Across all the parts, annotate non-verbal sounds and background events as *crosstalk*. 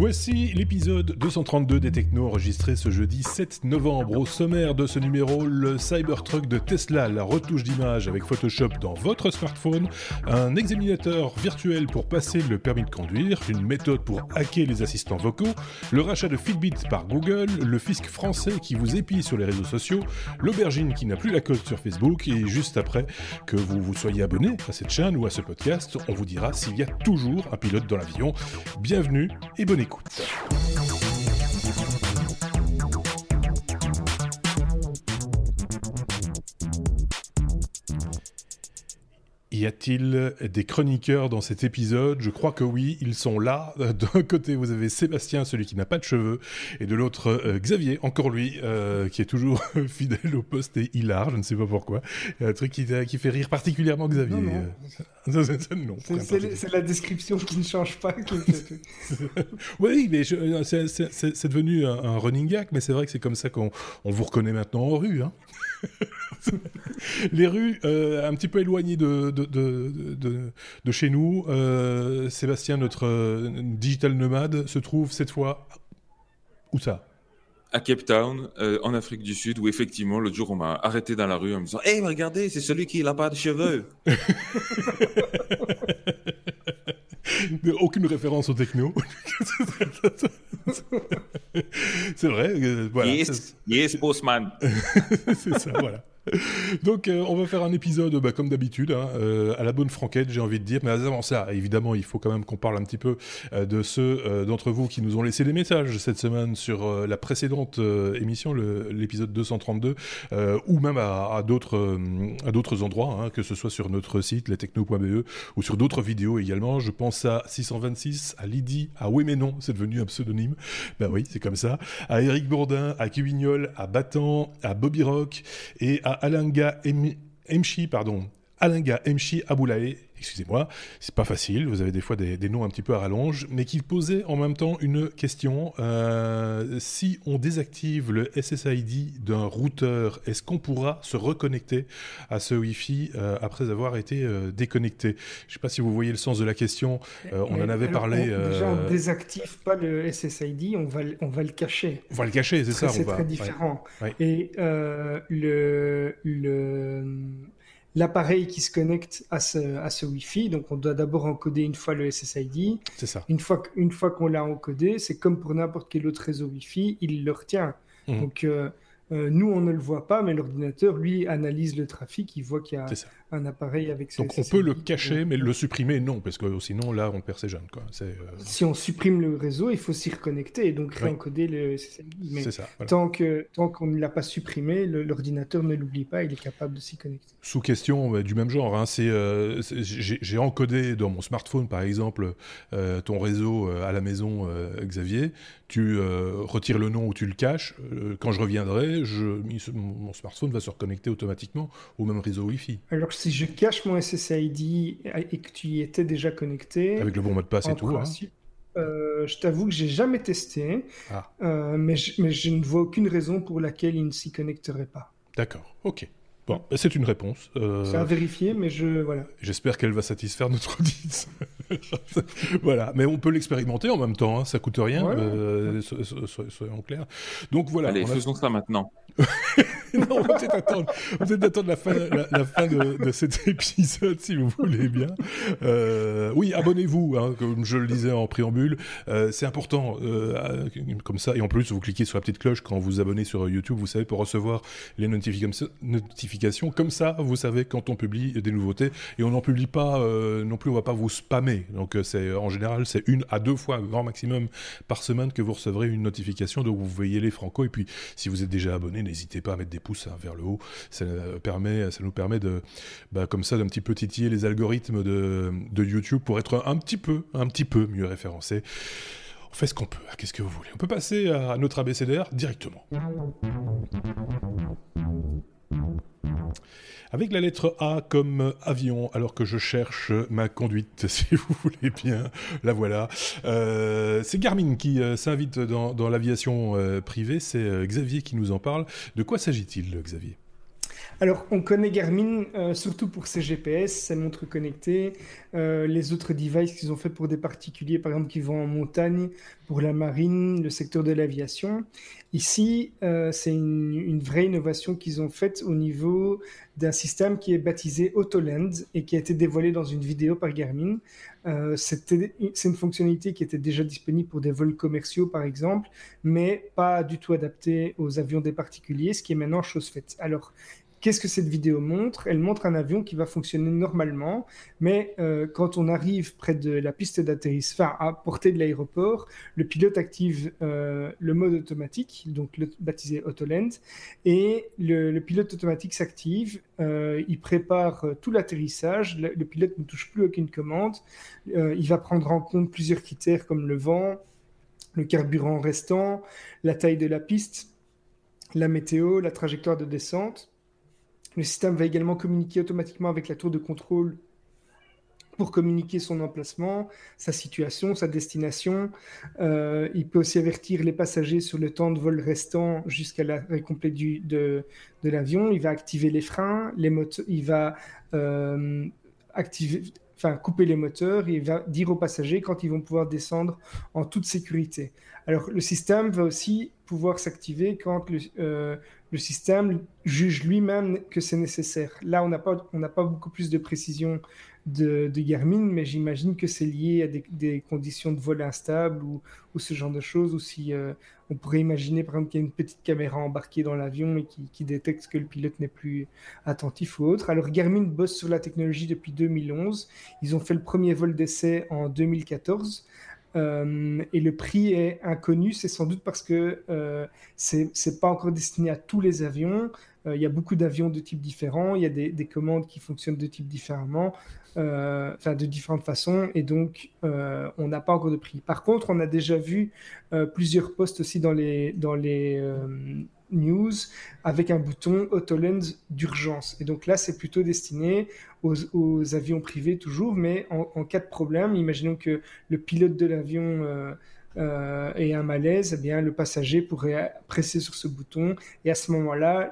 Voici l'épisode 232 des Technos enregistré ce jeudi 7 novembre. Au sommaire de ce numéro, le Cybertruck de Tesla, la retouche d'image avec Photoshop dans votre smartphone, un examinateur virtuel pour passer le permis de conduire, une méthode pour hacker les assistants vocaux, le rachat de Fitbit par Google, le fisc français qui vous épie sur les réseaux sociaux, l'aubergine qui n'a plus la cote sur Facebook et juste après que vous vous soyez abonné à cette chaîne ou à ce podcast, on vous dira s'il y a toujours un pilote dans l'avion. Bienvenue et bonne écoute. público. Y a-t-il des chroniqueurs dans cet épisode? Je crois que oui, ils sont là. D'un côté, vous avez Sébastien, celui qui n'a pas de cheveux, et de l'autre, euh, Xavier, encore lui, euh, qui est toujours *laughs* fidèle au poste et hilar, je ne sais pas pourquoi. Il y a un truc qui, qui fait rire particulièrement Xavier. Non, non. c'est la description qui ne change pas. *laughs* oui, mais c'est devenu un, running gag, mais c'est vrai que c'est comme ça qu'on vous reconnaît maintenant en rue. Hein. *laughs* les rues euh, un petit peu éloignées de, de, chez nous. Euh, Sébastien, notre euh, digital nomade, se trouve cette fois où ça? À Cape Town, en Afrique du Sud, où effectivement, l'autre jour, on m'a arrêté dans la rue en me disant Hé, regardez, c'est celui qui n'a pas de cheveux *laughs* *laughs* Aucune référence au techno. *laughs* c'est vrai. voilà. Yes, yes, postman. *laughs* c'est ça, voilà. *laughs* Donc, euh, on va faire un épisode, bah, comme d'habitude, hein, euh, à la bonne franquette, j'ai envie de dire. Mais avant ça, évidemment, il faut quand même qu'on parle un petit peu euh, de ceux d'entre vous qui nous ont laissé des messages cette semaine sur la précédente émission, l'épisode 232, ou même à, d'autres endroits, hein, que ce soit sur notre site, lestechno.be, ou sur d'autres vidéos également. Je pense à 626, à Lydie, à Oui mais non, c'est devenu un pseudonyme. Ben oui, c'est comme ça. À Eric Bourdin, à Cubignol, à Battant, à Bobby Rock et à Alinga Emchi, pardon, Alinga Emchi Aboulaye excusez-moi, c'est pas facile, vous avez des fois des, noms un petit peu à rallonge, mais qui posait en même temps une question. Euh, si on désactive le SSID d'un routeur, est-ce qu'on pourra se reconnecter à ce Wi-Fi euh, après avoir été euh, déconnecté? Je sais pas si vous voyez le sens de la question, on en avait parlé. déjà, on désactive pas le SSID, on va, on va le cacher. On va le cacher, c'est ça. C'est très différent. Et le, le l'appareil qui se connecte à ce, à ce Wi-Fi. Donc, on doit d'abord encoder une fois le SSID. C'est ça. Une fois, une fois qu'on l'a encodé, c'est comme pour n'importe quel autre réseau Wi-Fi, il le retient. Mmh. Donc, euh, euh, nous, on ne le voit pas, mais l'ordinateur, lui, analyse le trafic, il voit qu'il y a un appareil avec Donc on peut le cacher, mais le supprimer, non, parce que sinon, là, on perd ses jeunes. Quoi. Euh, si on supprime le réseau, il faut s'y reconnecter et donc réencoder le Mais ça, tant qu'on tant qu'on ne l'a pas supprimé, l'ordinateur ne l'oublie pas, il est capable de s'y connecter. Sous question du même genre, hein, c'est euh, j'ai encodé dans mon smartphone, par exemple, ton réseau à la maison, Xavier, tu retires le nom ou tu le caches, quand je reviendrai, je, mon smartphone va se reconnecter automatiquement au même réseau Wi-Fi. Alors si je cache mon SSID et que tu y étais déjà connecté... Avec le bon mot de passe et tout. Hein. Euh, je t'avoue que j'ai jamais testé, ah. euh, mais, je, mais je ne vois aucune raison pour laquelle il ne s'y connecterait pas. D'accord, ok. Bon, c'est une réponse. Euh... C'est à vérifier, mais je voilà. J'espère qu'elle va satisfaire notre audience. *laughs* voilà, mais on peut l'expérimenter en même temps, hein, ça coûte rien. Euh, soyons clairs. Donc voilà. Allez, faisons ça maintenant. *laughs* non, on va peut-être attendre, peut attendre, la fin, la, fin de, de, cet *laughs* épisode, si vous voulez bien. Euh, oui, abonnez-vous, hein, comme je le disais en préambule. Euh, c'est important, euh, comme ça. Et en plus, vous cliquez sur la petite cloche quand vous abonnez sur YouTube, vous savez, pour recevoir les notifications. Comme ça, vous savez quand on publie des nouveautés. Et on n'en publie pas euh, non plus, on va pas vous spammer. Donc, euh, c'est en général, c'est une à deux fois, grand maximum, par semaine que vous recevrez une notification. Donc, vous voyez les franco. Et puis, si vous êtes déjà abonné, n'hésitez pas à mettre des pouces hein, vers le haut. Ça, permet, ça nous permet de, bah, comme ça, d'un petit peu titiller les algorithmes de, de, YouTube pour être un petit peu, un petit peu mieux référencé. On fait ce qu'on peut. Qu'est-ce que vous voulez? On peut passer à notre abécédaire directement. Avec la lettre A comme avion, alors que je cherche ma conduite, *laughs* si vous voulez bien, la voilà. Euh, c'est Garmin qui euh, s'invite dans, l'aviation euh, privée, c'est Xavier qui nous en parle. De quoi s'agit-il, Xavier? Alors, on connaît Garmin euh, surtout pour ses GPS, ses montres connectées, euh, les autres devices qu'ils ont fait pour des particuliers, par exemple, qui vont en montagne, pour la marine, le secteur de l'aviation. Ici, euh, c'est une, vraie innovation qu'ils ont faite au niveau d'un système qui est baptisé AutoLand et qui a été dévoilé dans une vidéo par Garmin. c'est une fonctionnalité qui était déjà disponible pour des vols commerciaux, par exemple, mais pas du tout adaptée aux avions des particuliers, ce qui est maintenant chose faite. Alors, Qu'est-ce que cette vidéo montre? Elle montre un avion qui va fonctionner normalement, mais euh, quand on arrive près de la piste d'atterrissage, à portée de l'aéroport, le pilote active euh, le mode automatique, donc le, baptisé Autoland, et le, pilote automatique s'active, euh, il prépare tout l'atterrissage, le, pilote ne touche plus aucune commande, il va prendre en compte plusieurs critères comme le vent, le carburant restant, la taille de la piste, la météo, la trajectoire de descente. Le système va également communiquer automatiquement avec la tour de contrôle pour communiquer son emplacement, sa situation, sa destination. Euh, il peut aussi avertir les passagers sur le temps de vol restant jusqu'à l'arrêt complet de, l'avion. Il va activer les freins, les il va euh, activer, couper les moteurs et il va dire aux passagers quand ils vont pouvoir descendre en toute sécurité. Alors le système va aussi pouvoir s'activer quand le, euh, le système juge lui-même que c'est nécessaire. Là, on n'a pas, pas beaucoup plus de précision de, de Garmin, mais j'imagine que c'est lié à des, conditions de vol instables ou, ou, ce genre de choses, ou si euh, on pourrait imaginer par exemple qu'il y a une petite caméra embarquée dans l'avion et qui, qui, détecte que le pilote n'est plus attentif ou autre. Alors Garmin bosse sur la technologie depuis 2011. Ils ont fait le premier vol d'essai en 2014. Euh, et le prix est inconnu, c'est sans doute parce que euh, c'est pas encore destiné à tous les avions. Euh, il y a beaucoup d'avions de types différents, il y a des, des, commandes qui fonctionnent de type différemment, euh, enfin de différentes façons, et donc on n'a pas encore de prix. Par contre, on a déjà vu plusieurs postes aussi dans les dans les News avec un bouton Autoland d'urgence. Et donc là, c'est plutôt destiné aux, avions privés toujours, mais en, cas de problème, imaginons que le pilote de l'avion euh, euh, ait un malaise, eh bien le passager pourrait presser sur ce bouton et à ce moment-là,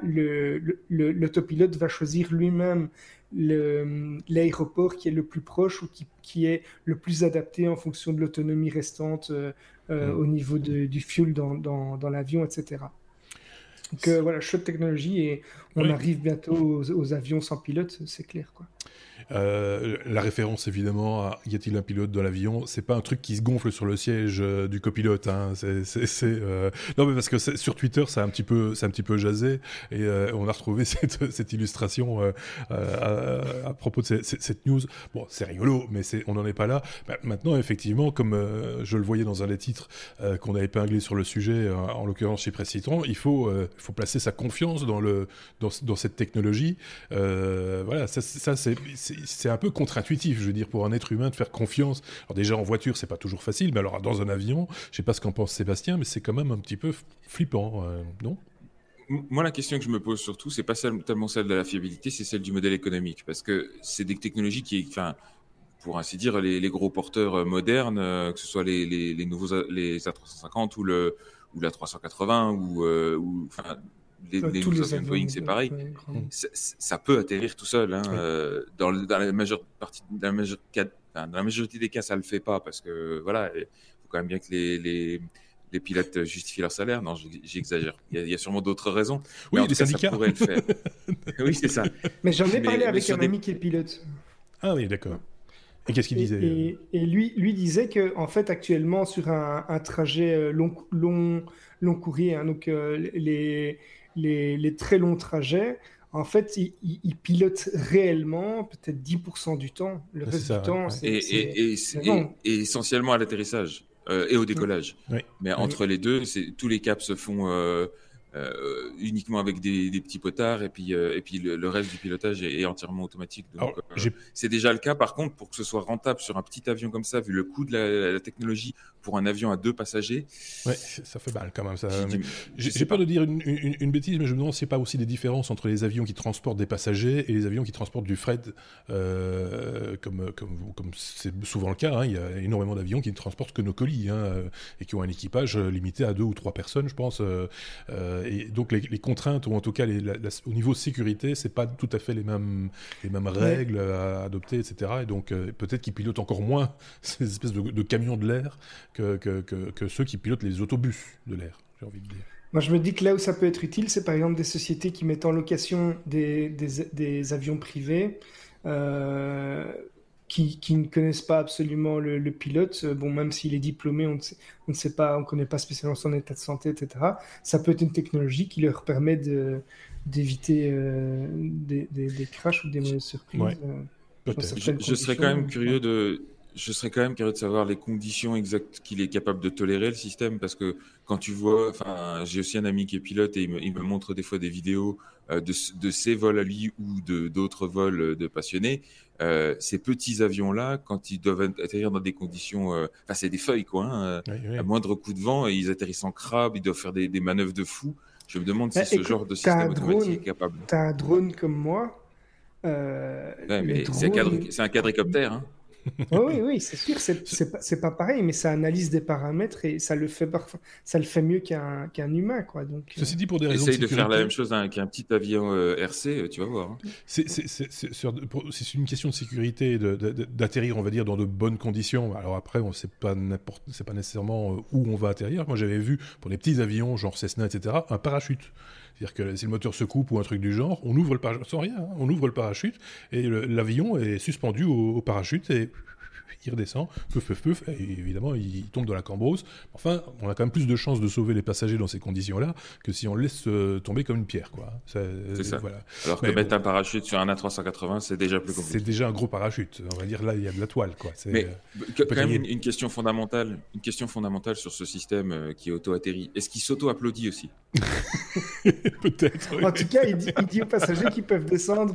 l'autopilote va choisir lui-même l'aéroport qui est le plus proche ou qui, est le plus adapté en fonction de l'autonomie restante euh, mmh. au niveau du fuel dans, dans l'avion, etc. Donc euh, voilà, chouette technologie et on arrive bientôt aux, avions sans pilote, c'est clair quoi. Euh, la référence évidemment à y a-t-il un pilote dans l'avion C'est pas un truc qui se gonfle sur le siège euh, du copilote. Hein. Euh, non mais parce que sur Twitter ça a un petit peu, c'est un petit peu jasé et on a retrouvé *laughs* cette, illustration à, propos de cette, news. Bon, c'est rigolo, mais on n'en est pas là. Bah, maintenant, effectivement, comme je le voyais dans un des titres qu'on a épinglé sur le sujet, en l'occurrence chez Presse il faut, placer sa confiance dans cette technologie. voilà, ça, ça c'est c'est un peu contre-intuitif, je veux dire, pour un être humain de faire confiance. Alors déjà en voiture, c'est pas toujours facile, mais alors dans un avion, je sais pas ce qu'en pense Sébastien, mais c'est quand même un petit peu flippant, euh, non? Moi, la question que je me pose surtout, c'est pas tellement celle de la fiabilité, c'est celle du modèle économique, parce que c'est des technologies qui, pour ainsi dire, les, gros porteurs euh, modernes, euh, que ce soit les, nouveaux les A350 ou le ou la 380 ou, ou les, les, les Boeing, c'est pareil. Ça peut atterrir tout seul. Hein, euh, dans, dans, la majeure partie, dans la, majeure, dans la majorité des cas, ça le fait pas parce que voilà, il faut quand même bien que les, les, les pilotes justifient leur salaire. Non, j'exagère. Il, il, y a sûrement d'autres raisons. Oui, les syndicats. Ça pourrait le faire. *laughs* oui, c'est ça. Mais j'en ai parlé avec un ami qui est pilote. Ah oui, d'accord. Et qu'est-ce qu'il disait et, et, lui, lui disait que en fait, actuellement, sur un, un trajet euh, long, long, long courrier, hein, donc euh, les les, très longs trajets, en fait, ils, pilotent réellement peut-être 10% du temps. Le reste du temps, c'est. Et, essentiellement à l'atterrissage euh, et au décollage. Mais entre les deux, tous les caps se font. Euh, euh, uniquement avec des, petits potards et puis, et puis le, reste du pilotage est, entièrement automatique. c'est déjà le cas. Par contre, pour que ce soit rentable sur un petit avion comme ça, vu le coût de la technologie, pour un avion à deux passagers. Ouais, ça fait mal quand même. J'ai peur de dire une, bêtise, mais je me demande n'y a pas aussi des différences entre les avions qui transportent des passagers et les avions qui transportent du fret, euh, comme comme c'est souvent le cas. Hein. il y a énormément d'avions qui ne transportent que nos colis hein, et qui ont un équipage limité à deux ou trois personnes, je pense. Euh, et donc les, contraintes, ou en tout cas au niveau sécurité, c'est pas tout à fait les mêmes, les mêmes règles à adopter, etc. Et donc peut-être qu'ils pilotent encore moins *laughs* ces espèces de, camions de l'air que, que, que, ceux qui pilotent les autobus de l'air, j'ai envie de dire. Moi, je me dis que là où ça peut être utile, c'est par exemple des sociétés qui mettent en location des, des, des avions privés. Euh, qui, qui, ne connaissent pas absolument le, pilote, euh, bon, même s'il est diplômé, on ne, sait, on ne sait pas, on ne connaît pas spécialement son état de santé, etc. Ça peut être une technologie qui leur permet de, d'éviter euh, des, des, des, crashs ou des mauvaises surprises. je, serais quand même curieux de, je serais quand même curieux de savoir les conditions exactes qu'il est capable de tolérer le système parce que quand tu vois, enfin, j'ai aussi un ami qui est pilote et il me, il me montre des fois des vidéos euh, de, de, ses vols à lui ou de d'autres vols de passionnés. Euh, ces petits avions-là, quand ils doivent atterrir dans des conditions, euh, enfin, c'est des feuilles quoi, hein, à moindre coup de vent, et ils atterrissent en crabe, ils doivent faire des, des manœuvres de fou. Je me demande si bah, ce genre de système automatique est capable. T'as un drone comme moi. ouais, mais c'est un quadricoptère. Hein *laughs* oui, oui, c'est sûr, c'est pas, pas pareil, mais ça analyse des paramètres et ça le fait parfois, ça le fait mieux qu'un qu'un humain, quoi. Donc, ceci dit, pour des raisons Essaye de, faire la même chose qu'un petit avion euh, RC, euh, tu vas voir. Hein. C'est une question de sécurité, d'atterrir, on va dire, dans de bonnes conditions. Alors après, on sait pas n'importe, c'est pas nécessairement euh, où on va atterrir. Moi, j'avais vu pour les petits avions, genre Cessna, etc., un parachute. C'est-à-dire que si le moteur se coupe ou un truc du genre, on ouvre le parachute, sans rien, hein. on ouvre le parachute et l'avion est suspendu au, parachute et il redescend, peuf, peuf, peuf, et évidemment, il tombe dans la cambrose. Enfin, on a quand même plus de chances de sauver les passagers dans ces conditions-là que si on le laisse euh, tomber comme une pierre, quoi. C'est ça. Voilà. Alors que mettre un parachute sur un A380, c'est déjà plus compliqué. C'est déjà un gros parachute. On va dire là, il y a de la toile, quoi. Mais euh, quand même une, question fondamentale, une question fondamentale sur ce système euh, qui auto-atterrit. Est-ce qu'il s'auto-applaudit aussi? *laughs* Peut-être. En tout cas, il dit, aux passagers qu'ils peuvent descendre,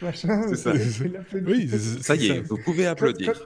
machin. C'est ça. Oui, ça y est, vous pouvez applaudir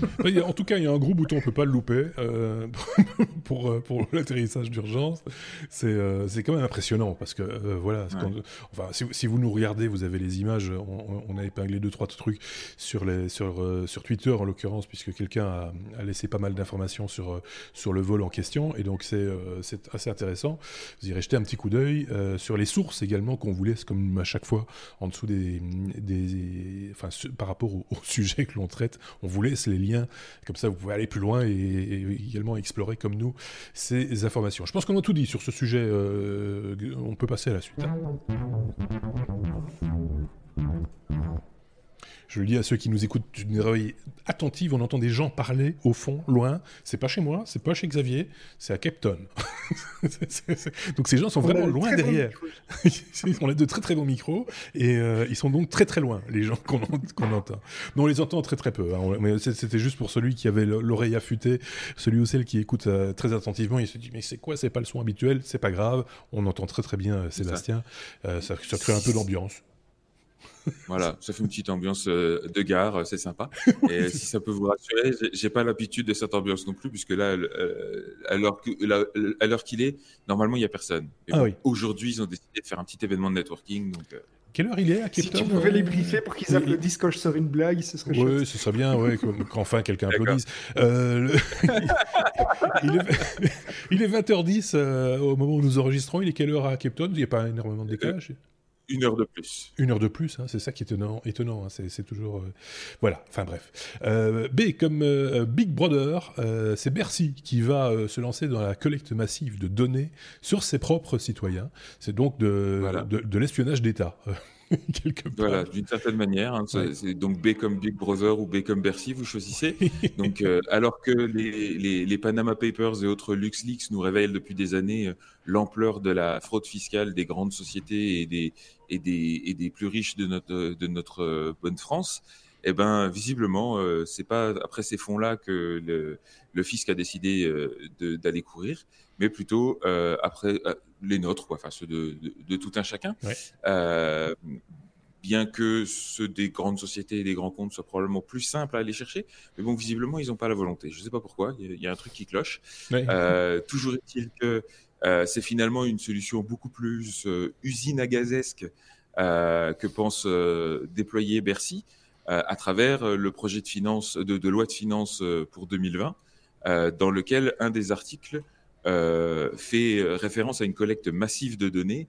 *laughs* en tout cas, il y a un gros bouton, on peut pas le louper euh, *laughs* pour, euh, pour l'atterrissage d'urgence. C'est euh, quand même impressionnant parce que voilà, enfin, si, vous nous regardez, vous avez les images. On, a épinglé deux trois trucs sur les sur sur Twitter en l'occurrence, puisque quelqu'un a, a, laissé pas mal d'informations sur sur le vol en question, et donc c'est c'est assez intéressant. Vous irez jeter un petit coup d'œil sur les sources également qu'on vous laisse comme à chaque fois en dessous des des enfin par rapport au, au sujet que l'on traite, on vous les liens. Comme ça, vous pouvez aller plus loin et, également explorer comme nous ces informations. Je pense qu'on a tout dit sur ce sujet. Euh, on peut passer à la suite. Hein. Je le dis à ceux qui nous écoutent d'une oreille attentive, on entend des gens parler au fond, loin. C'est pas chez moi, c'est pas chez Xavier, c'est à Capton. *laughs* donc ces gens sont vraiment loin derrière. *laughs* on a de très très bons micros et euh, ils sont donc très très loin, les gens qu'on entend. Mais on les entend très très peu. Hein. Mais c'était juste pour celui qui avait l'oreille affûtée, celui ou celle qui écoute euh, très attentivement. Il se dit mais c'est quoi C'est pas le son habituel, c'est pas grave. On entend très très bien euh, Sébastien. Ça. ça crée un peu d'ambiance. Voilà, ça fait une petite ambiance euh, de gare, euh, c'est sympa. *laughs* Et si ça peut vous rassurer, j'ai pas l'habitude de cette ambiance non plus, puisque là, euh, à l'heure qu'il est, normalement, il n'y a personne. Ah aujourd'hui, ils ont décidé de faire un petit événement de networking. Donc, quelle heure il est à Cape Si tu pouvais les briefer pour qu'ils applaudissent quand je sors une blague, ce serait chouette. Oui, ce serait bien, ouais, qu'enfin quelqu'un applaudisse. *laughs* il, est... 20h10 au moment où nous enregistrons. Il est quelle heure à Cape Town? Il n'y a pas énormément de décalage? Une heure de plus. Une heure de plus, hein, c'est ça qui est étonnant. étonnant hein, c'est toujours. Euh, voilà, enfin bref. Euh, B, comme euh, Big Brother, c'est Bercy qui va se lancer dans la collecte massive de données sur ses propres citoyens. C'est donc de, de l'espionnage d'État. *laughs* *laughs* Voilà, d'une certaine manière. Hein, c'est donc B comme Big Brother ou B comme Bercy, vous choisissez. *laughs* donc, euh, alors que les, les, Panama Papers et autres LuxLeaks nous révèlent depuis des années euh, l'ampleur de la fraude fiscale des grandes sociétés et des, et des, et des plus riches de notre, de notre euh, bonne France, eh ben, visiblement, c'est pas après ces fonds-là que le, le, fisc a décidé d'aller courir, mais plutôt après les nôtres, quoi, enfin ceux de, de, tout un chacun. Euh, bien que ceux des grandes sociétés et des grands comptes soient probablement plus simples à aller chercher, mais bon, visiblement, ils n'ont pas la volonté. Je ne sais pas pourquoi, il y, a un truc qui cloche. Euh, toujours est-il que euh, c'est finalement une solution beaucoup plus usine à gazesque que pense déployer Bercy à travers le projet de, finance, de, de loi de finances pour 2020, dans lequel un des articles fait référence à une collecte massive de données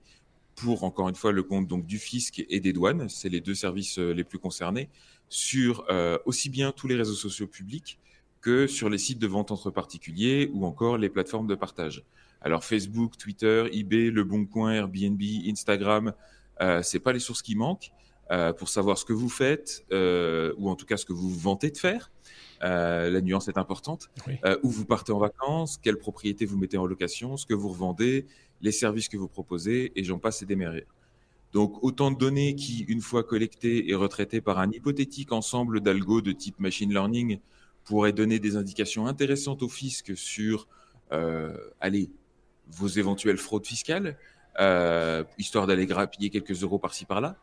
pour, encore une fois, le compte donc, du fisc et des douanes, c'est les deux services les plus concernés, sur aussi bien tous les réseaux sociaux publics que sur les sites de vente entre particuliers ou encore les plateformes de partage. Alors Facebook, Twitter, eBay, Le Bon Airbnb, Instagram, euh, c'est pas les sources qui manquent euh, pour savoir ce que vous faites euh, ou en tout cas ce que vous vantez de faire. Euh, la nuance est importante. Euh, où vous partez en vacances, quelle propriété vous mettez en location, ce que vous revendez, les services que vous proposez, et j'en passe et des Donc autant de données qui, une fois collectées et retraitées par un hypothétique ensemble d'algos de type machine learning, pourraient donner des indications intéressantes au fisc sur, euh, allez, vos éventuelles fraudes fiscales, euh, histoire d'aller grappiller quelques euros par-ci par-là.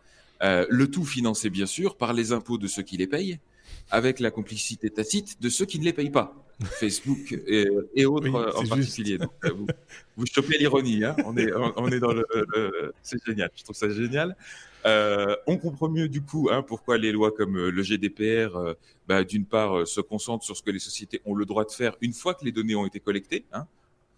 Euh, le tout financé bien sûr par les impôts de ceux qui les payent, avec la complicité tacite de ceux qui ne les payent pas. *laughs* Facebook et, autres en particulier. Euh, vous, vous, chopez l'ironie, hein on, est, on, est dans le, c'est génial, je trouve ça génial. Euh, on comprend mieux du coup hein, pourquoi les lois comme le GDPR, euh, bah, d'une part, se concentrent sur ce que les sociétés ont le droit de faire une fois que les données ont été collectées. Hein,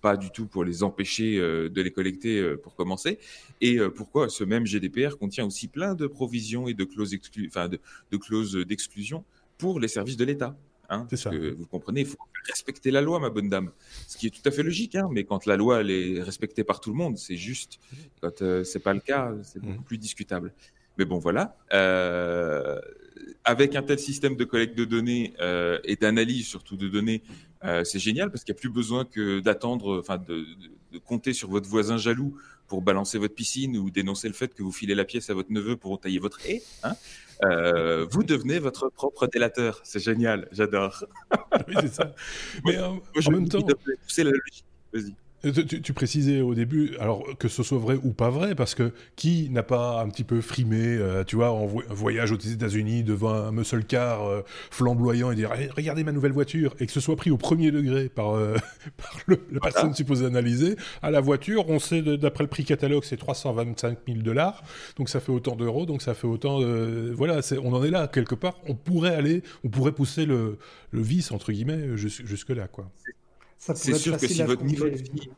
pas du tout pour les empêcher euh, de les collecter euh, pour commencer. Et euh, pourquoi ce même GDPR contient aussi plein de provisions et de clauses, enfin de, clauses d'exclusion pour les services de l'État. Hein, ça. vous comprenez, il faut respecter la loi, ma bonne dame. Ce qui est tout à fait logique, hein, mais quand la loi elle est respectée par tout le monde, c'est juste. Quand ce c'est pas le cas, c'est mmh. beaucoup plus discutable. Mais bon, voilà. Euh, avec un tel système de collecte de données euh, et d'analyse surtout de données, euh, c'est génial parce qu'il n'y a plus besoin que d'attendre, enfin de, de, compter sur votre voisin jaloux pour balancer votre piscine ou dénoncer le fait que vous filez la pièce à votre neveu pour tailler votre haie. Hein euh, vous devenez votre propre délateur. C'est génial, j'adore. oui, c'est ça. *laughs* Mais en même temps, pousser la logique. Vas-y. Tu, tu, précisais au début, alors que ce soit vrai ou pas vrai, parce que qui n'a pas un petit peu frimé, euh, tu vois, en voyage aux États-Unis devant un muscle car euh, flamboyant et dire regardez ma nouvelle voiture, et que ce soit pris au premier degré par, euh, *laughs* par le, la personne supposée analyser, à la voiture, on sait d'après le prix catalogue, c'est 325 000 dollars, donc ça fait autant d'euros, donc ça fait autant, voilà, on en est là quelque part. On pourrait aller, on pourrait pousser le, le vice entre guillemets jusque là, quoi. C'est sûr que si votre niveau de vie,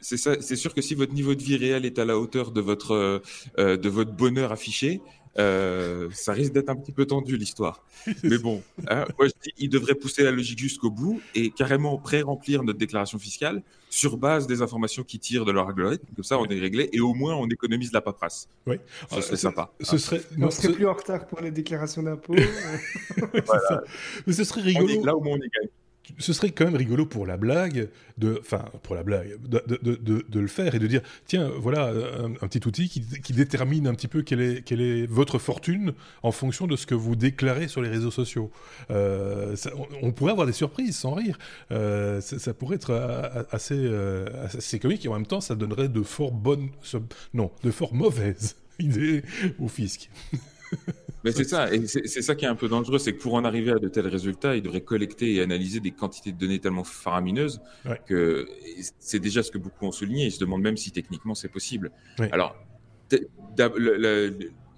c'est ça, c'est sûr que si votre niveau de vie réel est à la hauteur de votre euh, euh, de votre bonheur affiché, euh, ça risque d'être un petit peu tendu l'histoire. *laughs* Mais bon, hein, moi je dis, il devrait pousser la logique jusqu'au bout et carrément pré-remplir notre déclaration fiscale sur base des informations qui tirent de leur algorithme. Comme ça, on est réglé et au moins on économise la paperasse. Oui, ce serait sympa. Ce serait, on serait plus en retard pour les déclarations d'impôts. *laughs* Mais *laughs* ce serait rigolo. là au moins on est gagné ce serait quand même rigolo pour la blague, de, enfin pour la blague, de, le faire et de dire tiens voilà un, petit outil qui, détermine un petit peu quelle est, votre fortune en fonction de ce que vous déclarez sur les réseaux sociaux. Euh, on, pourrait avoir des surprises sans rire. Euh, ça, pourrait être assez, euh, assez comique et en même temps ça donnerait de fort bonnes, non, de fort mauvaises *laughs* idées au fisc. *laughs* Mais c'est ça, et c'est ça qui est un peu dangereux, c'est que pour en arriver à de tels résultats, il devrait collecter et analyser des quantités de données tellement faramineuses que c'est déjà ce que beaucoup ont souligné. Ils se demandent même si techniquement c'est possible. Alors,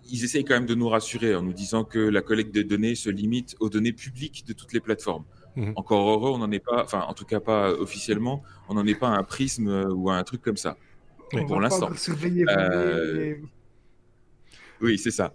ils essayent quand même de nous rassurer en nous disant que la collecte des données se limite aux données publiques de toutes les plateformes. Mhm. Encore heureux, on n'en est pas, enfin, en tout cas pas officiellement, on n'en est pas à un prisme ou à un truc comme ça. Pour l'instant. Euh... Oui, c'est ça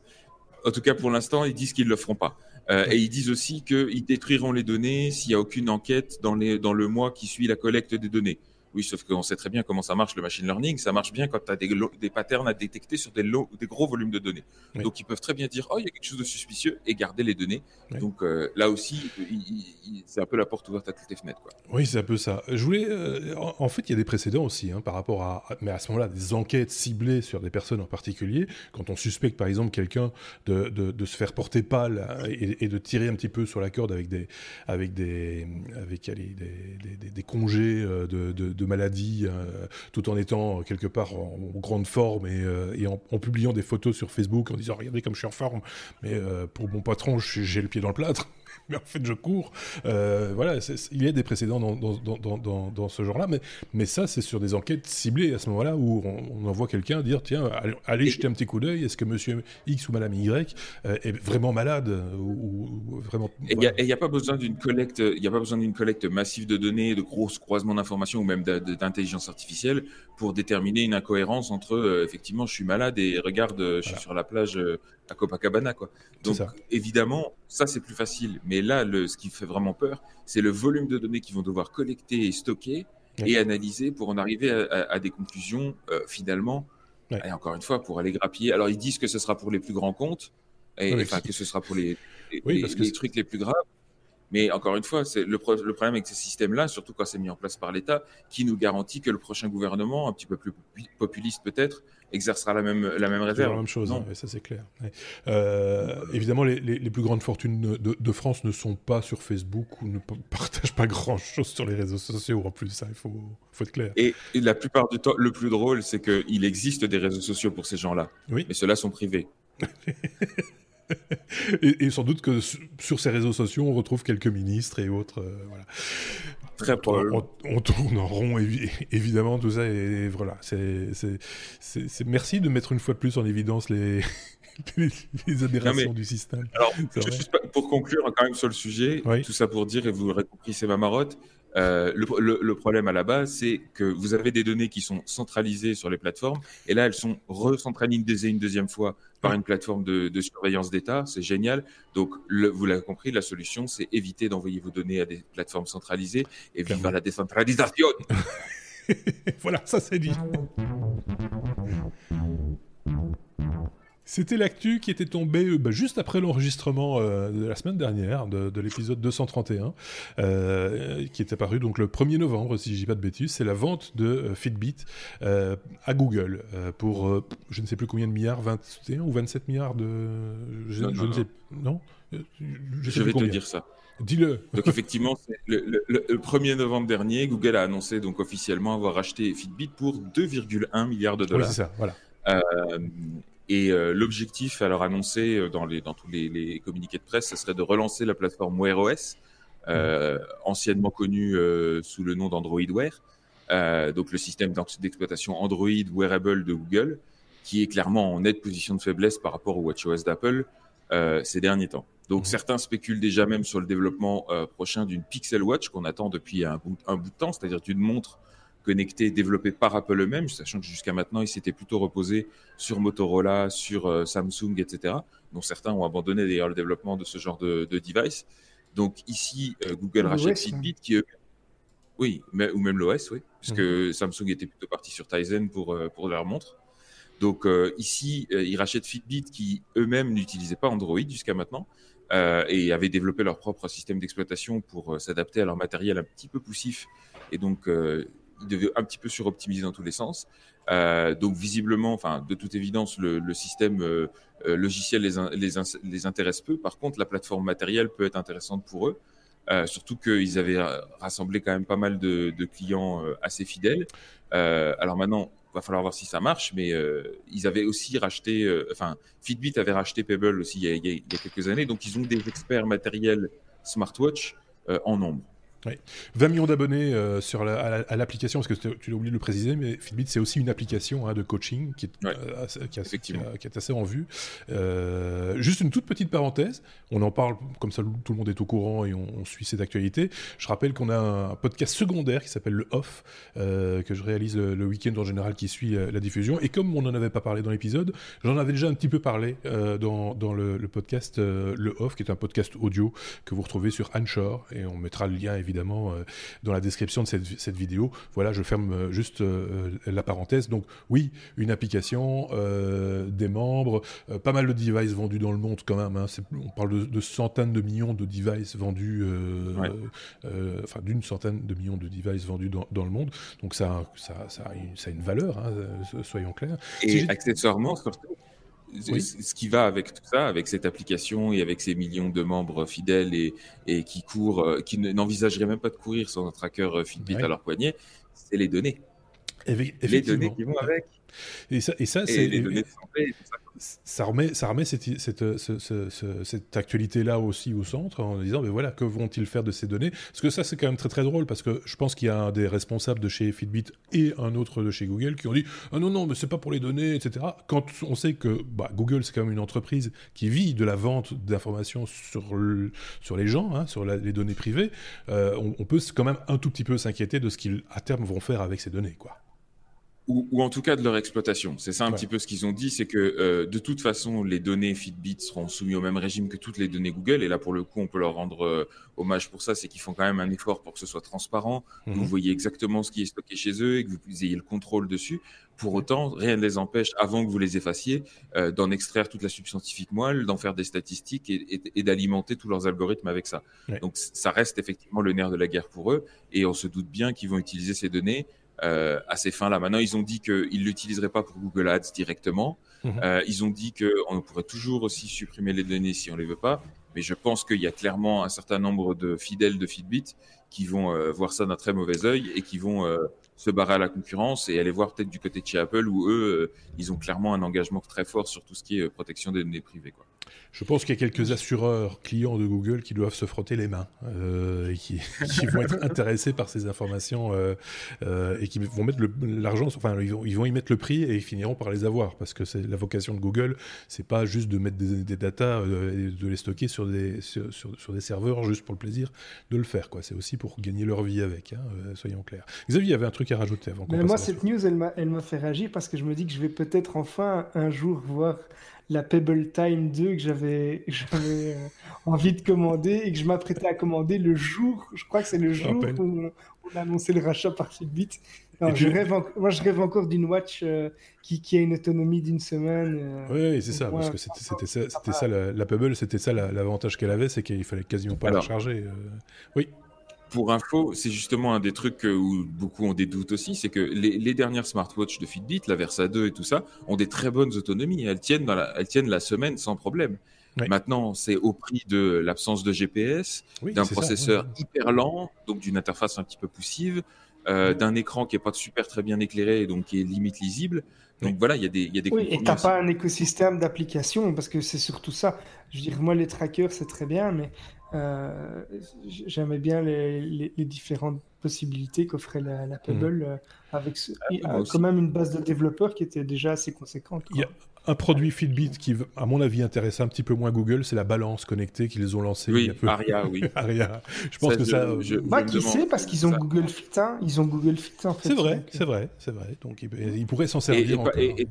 en tout cas pour l'instant, ils disent qu'ils ne le feront pas. Euh, et ils disent aussi qu'ils détruiront les données s'il n'y a aucune enquête dans, les, dans le mois qui suit la collecte des données. Oui, sauf qu'on sait très bien comment ça marche le machine learning. Ça marche bien quand tu as des, des, patterns à détecter sur des, des gros volumes de données. Donc, ils peuvent très bien dire, oh, il y a quelque chose de suspicieux et garder les données. Donc, euh, là aussi, c'est un peu la porte ouverte à toutes les fenêtres. Quoi. Oui, c'est un peu ça. Je voulais. Euh, en fait, il y a des précédents aussi hein, par rapport à. Mais à ce moment-là, des enquêtes ciblées sur des personnes en particulier. Quand on suspecte, par exemple, quelqu'un de, de, de, se faire porter pâle et, et, de tirer un petit peu sur la corde avec des, avec des, avec, allez, des, des, des, congés euh, de de maladie, euh, tout en étant quelque part en, grande forme et, euh, en, publiant des photos sur Facebook en disant regardez comme je suis en forme, mais euh, pour mon patron j'ai le pied dans le plâtre. *laughs* mais en fait je cours. Euh, voilà, il y a des précédents dans, dans, dans, dans ce genre-là, mais, mais ça c'est sur des enquêtes ciblées à ce moment-là où on, envoie quelqu'un dire tiens, allez, jeter un petit coup d'œil, est-ce que monsieur X ou madame Y euh, est vraiment malade ou, vraiment. Et il n'y a, pas besoin d'une collecte, il a pas besoin d'une collecte massive de données, de gros croisements d'informations ou même d'intelligence artificielle pour déterminer une incohérence entre euh, effectivement je suis malade et regarde, je suis sur la plage à Copacabana quoi. Donc évidemment, ça c'est plus facile, mais là le, ce qui fait vraiment peur, c'est le volume de données qu'ils vont devoir collecter et stocker et analyser pour en arriver à, des conclusions euh, finalement. Et encore une fois, pour aller grappiller. Alors ils disent que ce sera pour les plus grands comptes, et, enfin que ce sera pour les, les, trucs les plus graves. Mais encore une fois, c'est le, le, problème avec ces systèmes-là, surtout quand c'est mis en place par l'État, qui nous garantit que le prochain gouvernement, un petit peu plus populiste peut-être, exercera la même, la même réserve. La même chose, hein, ça c'est clair. Euh, évidemment, les, les, plus grandes fortunes de, de, France ne sont pas sur Facebook ou ne *laughs* partagent pas grand-chose sur les réseaux sociaux en plus, ça, il faut, faut être clair. Et, la plupart du temps, le plus drôle, c'est qu'il existe des réseaux sociaux pour ces gens-là, oui. mais ceux-là sont privés. *laughs* et, sans doute que sur ces réseaux sociaux, on retrouve quelques ministres et autres. Euh, voilà. Très on, on, tourne en rond, *laughs* évidemment, tout ça. Et, voilà, c'est, merci de mettre une fois de plus en évidence les, *laughs* les, aberrations du système. Alors, juste pour conclure quand même sur le sujet, tout ça pour dire, et vous l'aurez compris, c'est ma marotte. Euh, le, problème à la base, c'est que vous avez des données qui sont centralisées sur les plateformes, et là, elles sont recentralisées une deuxième fois par une plateforme de, surveillance d'État. C'est génial. Donc, vous l'avez compris, la solution, c'est éviter d'envoyer vos données à des plateformes centralisées et vivre à la décentralisation. *laughs* voilà, ça c'est dit. C'était l'actu qui était tombé euh, bah, juste après l'enregistrement euh, de la semaine dernière, de, l'épisode 231, euh, qui est apparu donc le 1er novembre, si je dis pas de bêtises. C'est la vente de Fitbit à Google pour je ne sais plus combien de milliards, 21 ou 27 milliards de. Je, ne sais. Non Je, vais te dire ça. Dis-le. Donc effectivement, le, 1er novembre dernier, Google a annoncé donc officiellement avoir acheté Fitbit pour 2,1 milliards de dollars. Oui, c'est ça, voilà. Et euh, l'objectif, alors annoncé euh, dans, les, dans tous les, communiqués de presse, ce serait de relancer la plateforme Wear OS, euh, anciennement connue sous le nom d'Android Wear, donc le système d'exploitation Android Wearable de Google, qui est clairement en nette position de faiblesse par rapport au WatchOS d'Apple ces derniers temps. Donc mmh. certains spéculent déjà même sur le développement prochain d'une Pixel Watch qu'on attend depuis un bout, un bout de temps, c'est-à-dire d'une montre connectés développés par Apple eux-mêmes, sachant que jusqu'à maintenant, ils s'étaient plutôt reposés sur Motorola, sur euh, Samsung, etc., dont certains ont abandonné d'ailleurs le développement de ce genre de, device. Donc ici, euh, Google rachète Fitbit, qui Oui, mais, ou même l'OS, oui, puisque mhm. Samsung était plutôt parti sur Tizen pour, euh, pour leur montre. Donc ici, ils rachètent Fitbit, qui eux-mêmes n'utilisaient pas Android jusqu'à maintenant, et avaient développé leur propre système d'exploitation pour s'adapter à leur matériel un petit peu poussif et donc il devait un petit peu suroptimiser dans tous les sens. Euh, donc visiblement, enfin de toute évidence, le, système euh, euh, logiciel les, les, intéresse peu. Par contre, la plateforme matérielle peut être intéressante pour eux. surtout qu'ils avaient rassemblé quand même pas mal de, clients assez fidèles. alors maintenant, va falloir voir si ça marche, mais ils avaient aussi racheté, enfin Fitbit avait racheté Pebble aussi il y, a, il y, a, quelques années, donc ils ont des experts matériels smartwatch en nombre. 20 millions d'abonnés euh, sur à l'application, parce que tu l'as oublié de le préciser, mais Fitbit c'est aussi une application hein, de coaching qui est, euh, qui, est assez en vue. Euh, juste une toute petite parenthèse, on en parle comme ça tout le monde est au courant et on, suit cette actualité. Je rappelle qu'on a un podcast secondaire qui s'appelle le Off, que je réalise le, week-end en général qui suit la diffusion. Et comme on n'en avait pas parlé dans l'épisode, j'en avais déjà un petit peu parlé dans, dans, le, le podcast le Off, qui est un podcast audio que vous retrouvez sur Anchor et on mettra le lien évidemment évidemment euh, dans la description de cette, vidéo. Voilà, je ferme euh, juste euh, la parenthèse. Donc oui, une application, des membres, pas mal de devices vendus dans le monde quand même. Hein. On parle de, centaines de millions de devices vendus, enfin d'une centaine de millions de devices vendus dans, le monde. Donc ça, ça, ça, a, une, ça a une valeur, hein, soyons clairs. Et accessoirement, surtout, ce qui va avec tout ça, avec cette application et avec ces millions de membres fidèles et, et qui courent, euh, qui n'envisageraient même pas de courir sans un tracker euh, Fitbit à leur poignet, c'est les données. les données qui vont avec. Et ça, et ça c'est ça remet, ça remet cette, cette, cette, actualité-là aussi au centre en disant, mais voilà, que vont-ils faire de ces données? Parce que ça, c'est quand même très très drôle, parce que je pense qu'il y a un des responsables de chez Fitbit et un autre de chez Google qui ont dit, ah non, non, mais c'est pas pour les données, etc. Quand on sait que bah, Google, c'est quand même une entreprise qui vit de la vente d'informations sur, sur les gens, hein, sur les données privées, euh, on, on, peut quand même un tout petit peu s'inquiéter de ce qu'ils, à terme, vont faire avec ces données, quoi ou, en tout cas de leur exploitation. C'est ça un petit peu ce qu'ils ont dit, c'est que euh, de toute façon, les données Fitbit seront soumises au même régime que toutes les données Google. Et là, pour le coup, on peut leur rendre euh, hommage pour ça, c'est qu'ils font quand même un effort pour que ce soit transparent, que vous mhm. voyez exactement ce qui est stocké chez eux et que vous ayez le contrôle dessus. Pour autant, rien ne les empêche, avant que vous les effaciez, euh, d'en extraire toute la subscientifique moelle, d'en faire des statistiques et, d'alimenter tous leurs algorithmes avec ça. Donc, ça reste effectivement le nerf de la guerre pour eux. Et on se doute bien qu'ils vont utiliser ces données euh, à ces fins-là. Maintenant, ils ont dit qu'ils ne l'utiliseraient pas pour Google Ads directement. Mhm. Euh, ils ont dit qu'on pourrait toujours aussi supprimer les données si on ne les veut pas. Mais je pense qu'il y a clairement un certain nombre de fidèles de Fitbit qui vont euh, voir ça d'un très mauvais œil et qui vont se barrer à la concurrence et aller voir peut-être du côté de chez Apple où eux, ils ont clairement un engagement très fort sur tout ce qui est protection des données privées. Quoi. Je pense qu'il y a quelques assureurs clients de Google qui doivent se frotter les mains euh, et qui, *laughs* vont être intéressés par ces informations euh, euh, et qui vont mettre l'argent, enfin ils vont, y mettre le prix et ils finiront par les avoir parce que c'est la vocation de Google, c'est pas juste de mettre des, des datas et de les stocker sur des, serveurs juste pour le plaisir de le faire. C'est aussi pour gagner leur vie avec, hein, soyons clairs. Xavier, il y avait un truc à rajouter avant qu'on Moi, cette news, elle m'a fait réagir parce que je me dis que je vais peut-être enfin un jour voir la Pebble Time 2 *laughs* que j'avais euh, envie de commander et que je m'apprêtais à commander le jour, je crois que c'est le jour où on, a annoncé le rachat par Fitbit. je rêve moi, je rêve encore d'une watch euh, qui, qui, a une autonomie d'une semaine. Euh, oui, c'est ça, parce que c'était ça, ça la, Pebble, c'était ça l'avantage qu'elle avait, c'est qu'il fallait quasiment pas la charger. Oui pour info, c'est justement un des trucs où beaucoup ont des doutes aussi, c'est que les, dernières smartwatches de Fitbit, la Versa 2 et tout ça, ont des très bonnes autonomies. Elles tiennent, la, elles tiennent la semaine sans problème. Maintenant, c'est au prix de l'absence de GPS, d'un processeur hyper lent, donc d'une interface un petit peu poussive, euh, d'un écran qui est pas super très bien éclairé et donc qui est limite lisible. Donc voilà, il y a des, y a des Oui, et t'as pas un écosystème d'applications parce que c'est surtout ça. Je veux dire, moi, les trackers, c'est très bien, mais euh, j'aimais bien les, différentes possibilités qu'offrait la, la, Pebble hmm. euh, avec ah, quand même une base de développeurs qui était déjà assez conséquente. Il y a un produit Fitbit qui, à mon avis, intéresse un petit peu moins Google, c'est la balance connectée qu'ils ont lancée. Oui, Aria, oui. *laughs* Aria. Je pense que ça. Je, bah, qui sait parce qu'ils ont Google Fit, hein. ils ont Google Fit en fait. C'est vrai, c'est vrai, c'est vrai. Donc ils, pourraient s'en servir. Et,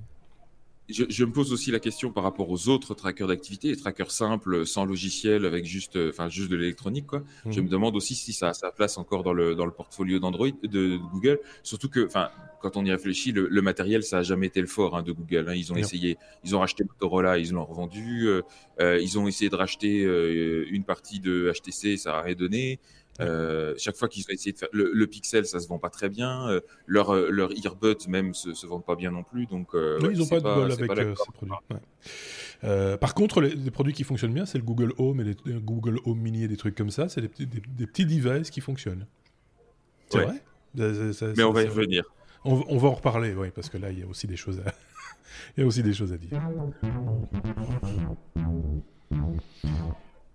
je, me pose aussi la question par rapport aux autres trackers d'activité, les trackers simples, sans logiciel, avec juste, euh, enfin, juste de l'électronique, quoi. Je mhm. me demande aussi si ça a sa place encore dans le, dans le portfolio d'Android, de, Google. Surtout que, enfin, quand on y réfléchit, le, matériel, ça a jamais été le fort hein, de Google. Hein. Ils ont essayé, ils ont racheté Motorola, ils l'ont revendu. Euh, euh, ils ont essayé de racheter une partie de HTC, ça a rien donné. Euh, chaque fois qu'ils ont essayé de faire le, Pixel, ça se vend pas très bien. Euh, leur euh, leur earbuds même se, se vendent pas bien non plus. Donc ils n'ont pas de bol avec ces produits. par contre, les, produits qui fonctionnent bien, c'est le Google Home et les Google Home Mini et des trucs comme ça. C'est des, des, petits devices qui fonctionnent. C'est vrai? Mais on va y revenir. On, on, va en reparler, oui, parce que là, il y a aussi des choses à, *laughs* il y a aussi des choses à dire.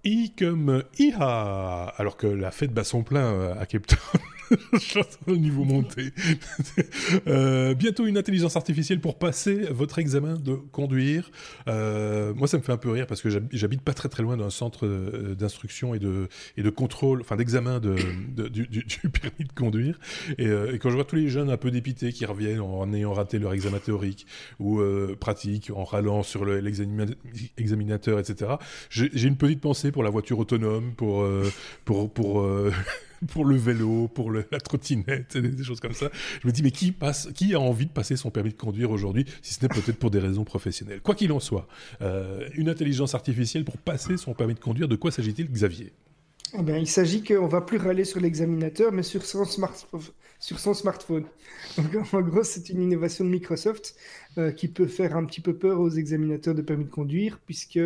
I comme IHA, alors que la fête bat son plein euh, à Cape Town. *laughs* au niveau monté. *laughs* euh, bientôt une intelligence artificielle pour passer votre examen de conduire. Euh, moi, ça me fait un peu rire parce que j'habite pas très très loin d'un centre d'instruction et de, et de contrôle, enfin d'examen de, du, *laughs* permis de conduire. Et, quand je vois tous les jeunes un peu dépités qui reviennent en ayant raté leur examen théorique ou pratique, en râlant sur l'examinateur, etc., j'ai une petite pensée pour la voiture autonome, pour, euh, pour, pour *laughs* pour le vélo, pour la trottinette, des, choses comme ça. Je me dis, mais qui, passe, qui a envie de passer son permis de conduire aujourd'hui, si ce n'est peut-être pour des raisons professionnelles? Quoi qu'il en soit, euh, une intelligence artificielle pour passer son permis de conduire, de quoi s'agit-il, Xavier? Eh il s'agit qu'on va plus râler sur l'examinateur, mais sur son, sur son smartphone. en gros, c'est une innovation de Microsoft euh, qui peut faire un petit peu peur aux examinateurs de permis de conduire, puisque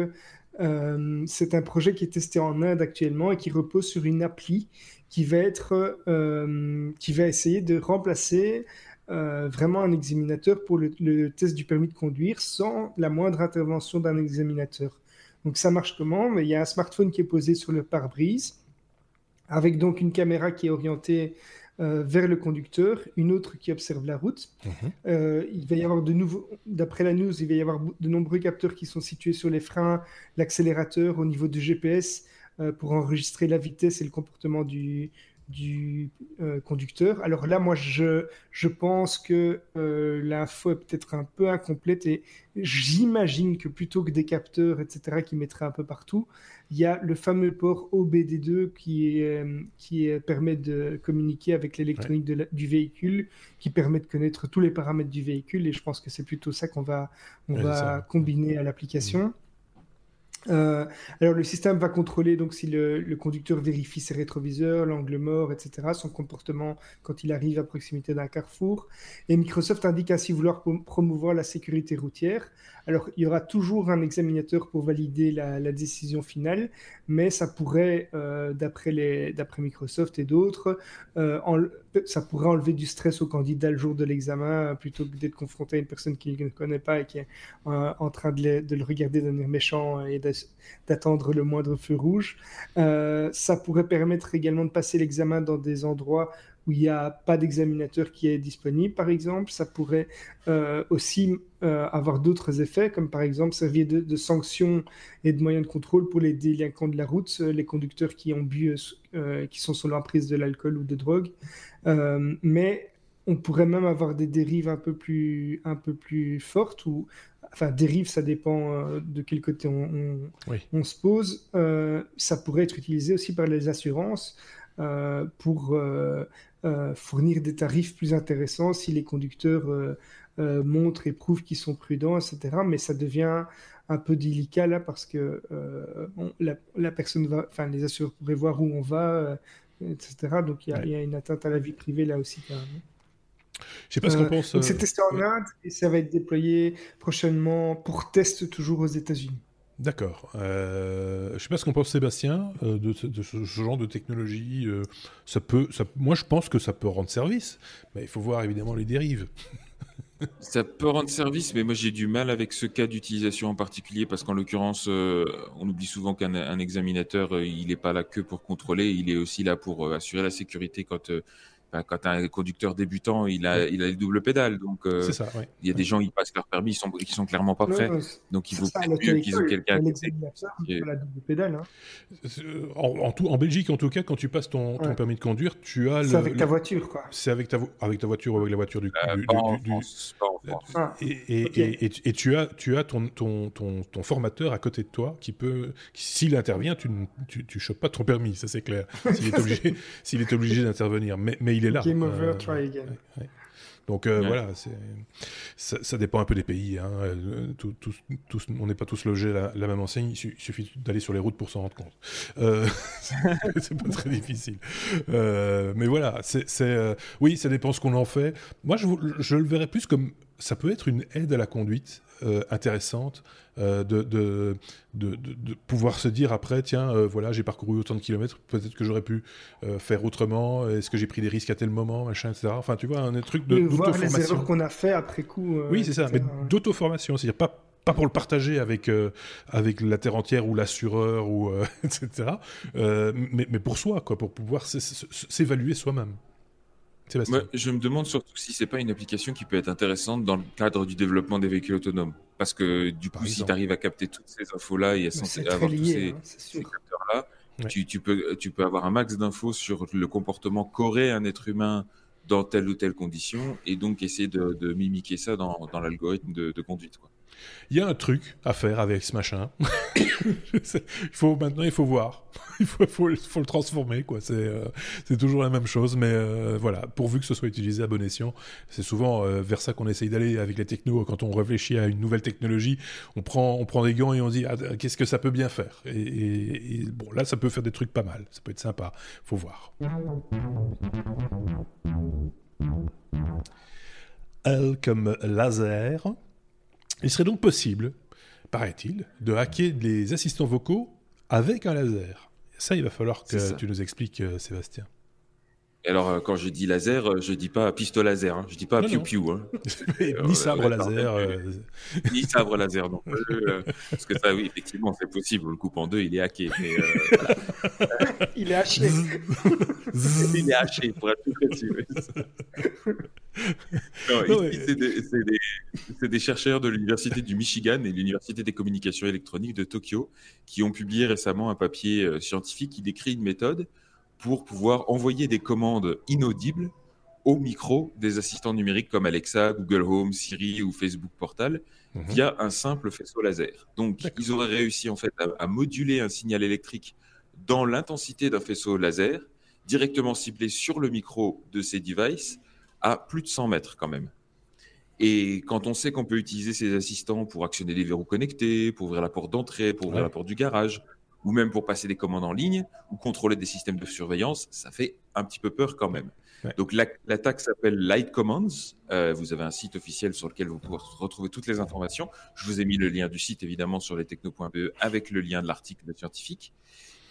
euh, c'est un projet qui est testé en Inde actuellement et qui repose sur une appli qui va être, euh, qui va essayer de remplacer vraiment un examinateur pour le, test du permis de conduire sans la moindre intervention d'un examinateur. Donc ça marche comment? Il y a un smartphone qui est posé sur le pare-brise, avec donc une caméra qui est orientée euh, vers le conducteur, une autre qui observe la route. Mhm. Euh, il va y avoir de nouveaux, d'après la news, il va y avoir de nombreux capteurs qui sont situés sur les freins, l'accélérateur, au niveau du GPS, euh, pour enregistrer la vitesse et le comportement du, du euh, conducteur. Alors là, moi, je, je pense que euh, l'info est peut-être un peu incomplète et j'imagine que plutôt que des capteurs, etc., qui mettraient un peu partout, il y a le fameux port OBD2 qui, qui permet de communiquer avec l'électronique du véhicule, qui permet de connaître tous les paramètres du véhicule et je pense que c'est plutôt ça qu'on va, on va combiner à l'application. Euh, alors le système va contrôler donc si le, conducteur vérifie ses rétroviseurs, l'angle mort, etc., son comportement quand il arrive à proximité d'un carrefour. Et Microsoft indique ainsi vouloir promouvoir la sécurité routière. Alors il y aura toujours un examinateur pour valider la, décision finale, mais ça pourrait, euh, d'après Microsoft et d'autres, euh, ça pourrait enlever du stress au candidat le jour de l'examen plutôt que d'être confronté à une personne qu'il ne connaît pas et qui est en train de, de le regarder d'un air méchant et d'attendre le moindre feu rouge. Euh, ça pourrait permettre également de passer l'examen dans des endroits où il n'y a pas d'examinateur qui est disponible, par exemple. Ça pourrait euh, aussi euh, avoir d'autres effets, comme par exemple servir de, de, sanctions et de moyens de contrôle pour les délinquants de la route, les conducteurs qui ont bu, qui sont sous l'emprise de l'alcool ou de drogue. mais on pourrait même avoir des dérives un peu plus, un peu plus fortes où enfin dérive, ça dépend euh, de quel côté on, on, se pose. Euh, ça pourrait être utilisé aussi par les assurances euh, pour fournir des tarifs plus intéressants si les conducteurs montrent et prouvent qu'ils sont prudents, etc. Mais ça devient un peu délicat là parce que la, personne va, enfin les assureurs pourraient voir où on va, etc. Donc il y, y, a une atteinte à la vie privée là aussi quand même. Je sais pas ce qu'on euh, pense. C'est testé en Inde et ça va être déployé prochainement pour test toujours aux États-Unis. D'accord. Euh, je sais pas ce qu'on pense Sébastien euh, de, ce, genre de technologie. Euh, ça peut, moi, je pense que ça peut rendre service, mais il faut voir évidemment les dérives. *laughs* ça peut rendre service, mais moi j'ai du mal avec ce cas d'utilisation en particulier parce qu'en l'occurrence, on oublie souvent qu'un examinateur, il n'est pas là que pour contrôler, il est aussi là pour assurer la sécurité quand quand un conducteur débutant, il a, il a les doubles pédales. Donc, euh, ça, il y a des gens, ils passent leur permis, ils sont, ils sont clairement pas prêts. donc, il vaut mieux qu'ils aient quelqu'un qui la double pédale. Hein. Euh, en, tout, en Belgique, en tout cas, quand tu passes ton, ton permis de conduire, tu as. C'est avec ta voiture, quoi. C'est avec ta, avec ta voiture ou avec la voiture du. Euh, du, du, ah, et, et, et, et, tu as, tu as ton, ton, ton, ton, formateur à côté de toi qui peut. S'il intervient, tu ne tu, tu chopes pas ton permis, ça c'est clair. *laughs* S'il est obligé, s'il est obligé d'intervenir. Mais, mais il est là. Game over, euh, try again. Donc euh, voilà, ça, ça, dépend un peu des pays. Hein. Tout, on n'est pas tous logés à la, même enseigne. Il suffit d'aller sur les routes pour s'en rendre compte. Euh, *laughs* c'est pas très difficile. Euh, mais voilà, c'est oui, ça dépend ce qu'on en fait. Moi, je, je le verrais plus comme ça peut être une aide à la conduite euh, intéressante euh, de, de, de, de, pouvoir se dire après, tiens, euh, voilà, j'ai parcouru autant de kilomètres, peut-être que j'aurais pu faire autrement, est-ce que j'ai pris des risques à tel moment, machin, etc. Enfin, tu vois, un truc de voir les erreurs qu'on a fait après coup. oui, c'est ça, mais d'auto-formation, c'est-à-dire pas pas pour le partager avec, avec la terre entière ou l'assureur, ou *laughs* etc. mais, mais pour soi, quoi, pour pouvoir s'évaluer soi-même. Moi, je me demande surtout si c'est pas une application qui peut être intéressante dans le cadre du développement des véhicules autonomes. Parce que du coup, si tu arrives à capter toutes ces infos-là et à avoir tous ces, hein, capteurs-là, tu, tu, peux, tu peux avoir un max d'infos sur le comportement qu'aurait un être humain dans telle ou telle condition et donc essayer de, de mimiquer ça dans, dans l'algorithme de, de, conduite. Quoi. Il y a un truc à faire avec ce machin. *coughs* il faut maintenant, il faut voir. *laughs* il faut, le transformer, quoi. C'est euh, c'est toujours la même chose, mais euh, voilà. Pourvu que ce soit utilisé à bon escient, c'est souvent euh, vers ça qu'on essaye d'aller avec les technos. Quand on réfléchit à une nouvelle technologie, on prend on prend des gants et on dit ah, qu'est-ce que ça peut bien faire? Et, bon, là, ça peut faire des trucs pas mal. Ça peut être sympa. Faut voir. L comme laser. Il serait donc possible, paraît-il, de hacker les assistants vocaux avec un laser. Ça, il va falloir que tu nous expliques, euh, Sébastien. Et alors, euh, quand je dis laser, euh, je dis pas pistolet laser, hein. je dis pas piou piou. Hein. *laughs* ni sabre laser. *laughs* Ni sabre laser non parce que ça, oui, effectivement, c'est possible. On le coupe en deux, il est hacké. Mais, *laughs* il est haché. il est haché, pour être plus précis. c'est des, chercheurs de l'Université du Michigan et l'Université des communications électroniques de Tokyo qui ont publié récemment un papier scientifique qui décrit une méthode pour pouvoir envoyer des commandes inaudibles au micro des assistants numériques comme Alexa, Google Home, Siri ou Facebook Portal mhm. via un simple faisceau laser. Donc, ils auraient réussi en fait à, moduler un signal électrique dans l'intensité d'un faisceau laser directement ciblé sur le micro de ces devices à plus de 100 mètres quand même. Et quand on sait qu'on peut utiliser ces assistants pour actionner des verrous connectés, pour ouvrir la porte d'entrée, pour ouvrir la porte du garage, ou même pour passer des commandes en ligne ou contrôler des systèmes de surveillance, ça fait un petit peu peur quand même. Donc l'attaque s'appelle Light Commands. Euh, vous avez un site officiel sur lequel vous pouvez retrouver toutes les informations. Je vous ai mis le lien du site évidemment sur lestechno.be avec le lien de l'article de scientifique.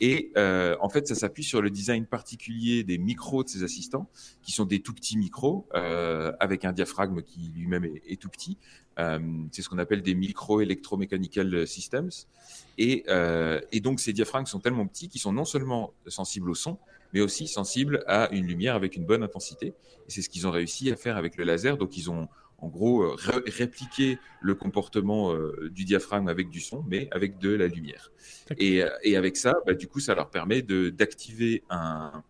Et euh, en fait, ça s'appuie sur le design particulier des micros de ces assistants, qui sont des tout petits micros euh, avec un diaphragme qui lui-même est, tout petit. Euh, c'est ce qu'on appelle des micro electromechanical systems. Et, euh, et, donc, ces diaphragmes sont tellement petits qu'ils sont non seulement sensibles au son, mais aussi sensibles à une lumière avec une bonne intensité. Et c'est ce qu'ils ont réussi à faire avec le laser. Donc, ils ont en gros, euh, répliquer le comportement euh, du diaphragme avec du son, mais avec de la lumière. Et, euh, et, avec ça, bah, du coup, ça leur permet d'activer un,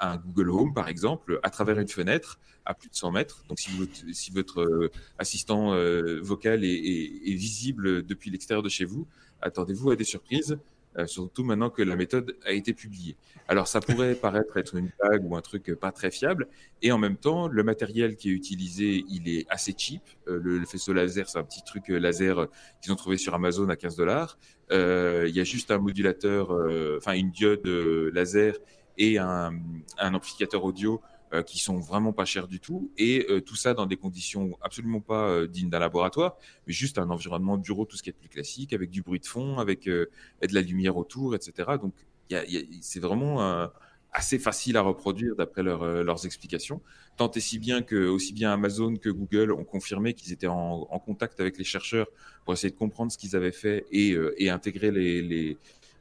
un Google Home, par exemple, à travers une fenêtre à plus de 100 mètres. Donc, si, si votre assistant vocal est, est, est, visible depuis l'extérieur de chez vous, attendez-vous à des surprises. Euh, surtout maintenant que la méthode a été publiée. Alors ça pourrait *laughs* paraître être une blague ou un truc pas très fiable, et en même temps, le matériel qui est utilisé, il est assez cheap. Euh, le, faisceau laser, c'est un petit truc euh, laser qu'ils ont trouvé sur Amazon à 15 dollars. Il y a juste un modulateur, enfin une diode laser et un, un amplificateur audio euh, qui sont vraiment pas chers du tout, et euh, tout ça dans des conditions absolument pas euh, dignes d'un laboratoire, mais juste un environnement bureau, tout ce qui est plus classique, avec du bruit de fond, avec de la lumière autour, etc. Donc c'est vraiment assez facile à reproduire d'après leurs explications. Tant et si bien que aussi bien Amazon que Google ont confirmé qu'ils étaient en, contact avec les chercheurs pour essayer de comprendre ce qu'ils avaient fait et, et intégrer les, les,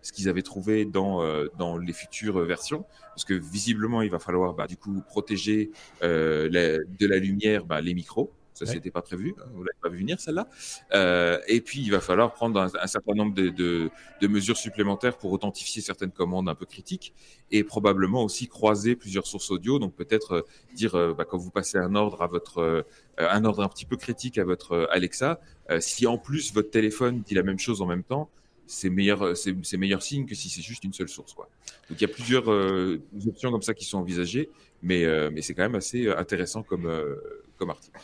ce qu'ils avaient trouvé dans, euh, dans les futures versions, parce que visiblement, il va falloir bah, du coup protéger euh, de la lumière bah, les micros. Ça, ouais. c'était pas prévu. Vous l'avez pas vu venir, celle-là. Euh, et puis, il va falloir prendre un, certain nombre de, de, de, mesures supplémentaires pour authentifier certaines commandes un peu critiques et probablement aussi croiser plusieurs sources audio. Donc, peut-être euh, dire, euh, bah, quand vous passez un ordre à votre, un ordre un petit peu critique à votre Alexa, si en plus votre téléphone dit la même chose en même temps, c'est meilleur, euh, c'est meilleur signe que si c'est juste une seule source. Quoi. Donc il y a plusieurs euh, options comme ça qui sont envisagées, mais, euh, mais c'est quand même assez intéressant comme, comme article.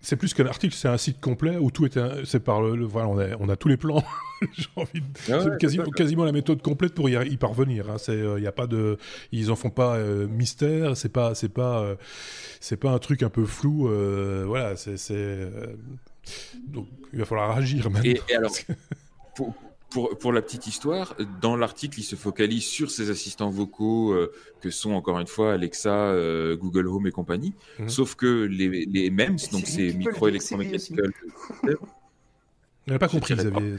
C'est plus qu'un article, c'est un site complet où tout est, c'est par le, voilà, on a, on a tous les plans. *laughs* J'ai envie de, ah c'est quasiment, quasiment, la méthode complète pour y, y parvenir. Hein. C'est, il y a pas de, ils en font pas mystère. C'est pas, c'est pas, c'est pas un truc un peu flou. voilà, c'est, donc il va falloir agir maintenant. Et, alors, *laughs* pour, pour, pour, la petite histoire, dans l'article, il se focalise sur ces assistants vocaux euh, que sont encore une fois Alexa, euh, Google Home et compagnie. Mhm. Sauf que les, les MEMS, donc ces micro électromécaniques. On n'a pas compris, Xavier.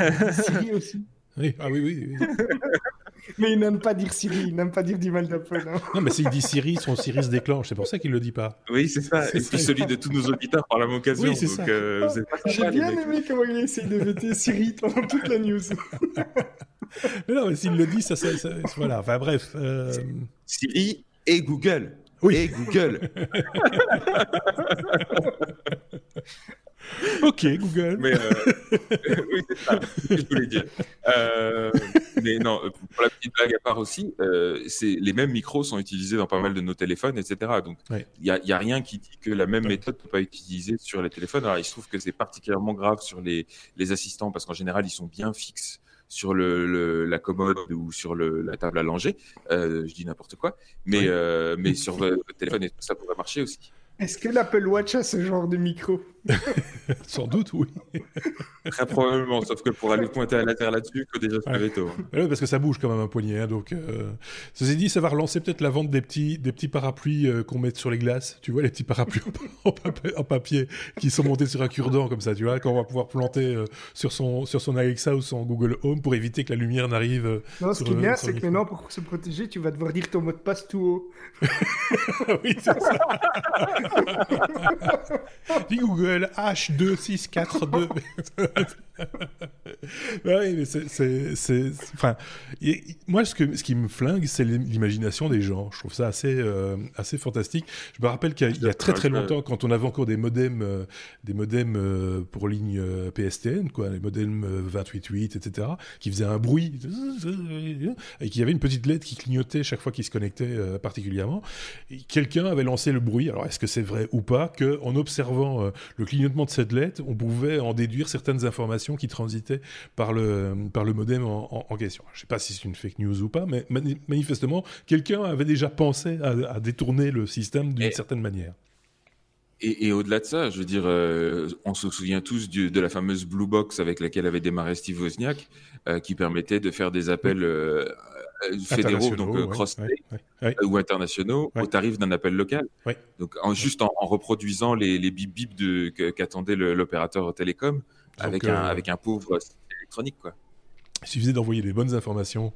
Euh... Siri aussi. Oui. Ah oui, oui. oui. *laughs* Mais il n'aime pas dire Siri, il n'aime pas dire du mal d'Apple. Non, non mais s'il dit Siri, son Siri se déclenche. C'est pour ça qu'il ne le dit pas. Oui, c'est ça. Et puis celui de tous nos auditeurs par la même occasion. Oui, c'est ça. Euh, J'ai bien aimé comment il a essayé de vêter Siri pendant toute la news. *laughs* mais non, mais s'il le dit, ça, ça, ça, Voilà, enfin bref. Euh... Siri et Google. Oui. Et Google. *laughs* *laughs* ok, Google. Mais euh, *laughs* oui, c'est ça que je voulais dire. Euh, mais non, pour la petite blague à part aussi, euh, c'est les mêmes micros sont utilisés dans pas mal de nos téléphones, etc. Donc il n'y a, rien qui dit que la même méthode ne peut pas être utilisée sur les téléphones. Alors il se trouve que c'est particulièrement grave sur les, les assistants parce qu'en général ils sont bien fixes sur le, le, la commode ou sur le, la table à langer. Euh, je dis n'importe quoi, mais, euh, mais sur votre téléphone, ça pourrait marcher aussi. Est-ce que l'Apple Watch a ce genre de micro *laughs* Sans doute, oui. Très probablement, sauf que pour aller pointer à la terre là-dessus, que déjà se tôt. Oui, parce que ça bouge quand même un poignet. Hein, donc, euh... ceci dit, ça va relancer peut-être la vente des petits, des petits parapluies euh, qu'on met sur les glaces. Tu vois, les petits parapluies en, papier, qui sont montés sur un cure-dent comme ça, tu vois, qu'on va pouvoir planter euh, sur, son, sur son Alexa ou son Google Home pour éviter que la lumière n'arrive. Euh, non, ce qui est bien, c'est que maintenant, pour se protéger, tu vas devoir dire ton mot de passe tout haut. *laughs* oui, c'est ça. *laughs* Google H2642. *laughs* *laughs* oui, mais c'est, enfin, moi ce que ce qui me flingue, c'est l'imagination des gens. Je trouve ça assez euh, assez fantastique. Je me rappelle qu'il y, a très très longtemps, quand on avait encore des modems, euh, des modems euh, pour ligne PSTN, quoi, les modems 288, etc., qui faisaient un bruit et qui avait une petite lettre qui clignotait chaque fois qu'il se connectait particulièrement. Quelqu'un avait lancé le bruit. Alors est-ce que c'est vrai ou pas? Que en observant le clignotement de cette lettre, on pouvait en déduire certaines informations qui transitaient par le, par le modem en, question. Je ne sais pas si c'est une fake news ou pas, mais manifestement, quelqu'un avait déjà pensé à, détourner le système d'une certaine manière. Et, au-delà de ça, je veux dire, euh, on se souvient tous de la fameuse Blue Box avec laquelle avait démarré Steve Wozniak, euh, qui permettait de faire des appels euh, fédéraux, donc cross ou internationaux, au tarif d'un appel local. Donc en, juste en, reproduisant les, les bip bip qu'attendait l'opérateur télécom avec, un, avec un pauvre électronique. Quoi. Il suffisait d'envoyer les bonnes informations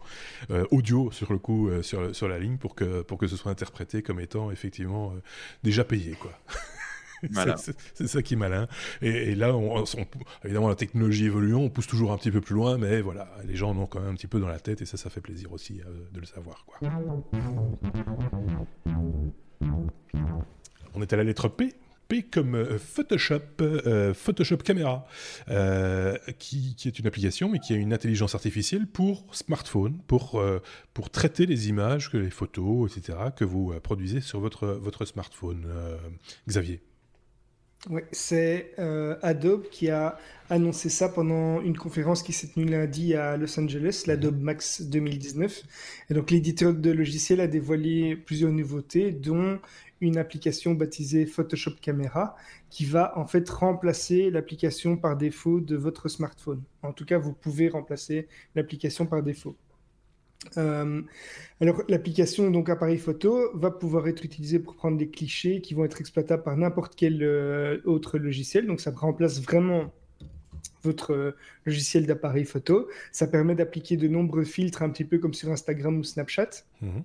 euh, audio sur le coup euh, sur, sur la ligne pour que, pour que ce soit interprété comme étant effectivement euh, déjà payé. Quoi. *laughs* c'est ça qui est malin. Et, là, on, évidemment, la technologie évolue, on pousse toujours un petit peu plus loin, mais voilà, les gens en ont quand même un petit peu dans la tête et ça, ça fait plaisir aussi de le savoir. Quoi. On est à la lettre P comme euh, Photoshop, euh, Photoshop Camera, euh, qui, est une application mais qui a une intelligence artificielle pour smartphone, pour, pour traiter les images, que les photos, etc., que vous produisez sur votre, votre smartphone. Xavier oui, c'est Adobe qui a annoncé ça pendant une conférence qui s'est tenue lundi à Los Angeles, l'Adobe Max 2019. Et donc l'éditeur de logiciel a dévoilé plusieurs nouveautés, dont une application baptisée Photoshop Camera qui va en fait remplacer l'application par défaut de votre smartphone. En tout cas, vous pouvez remplacer l'application par défaut. Euh, alors l'application donc appareil photo va pouvoir être utilisée pour prendre des clichés qui vont être exploitables par n'importe quel euh, autre logiciel. Donc ça remplace vraiment votre euh, logiciel d'appareil photo. Ça permet d'appliquer de nombreux filtres un petit peu comme sur Instagram ou Snapchat. Mhm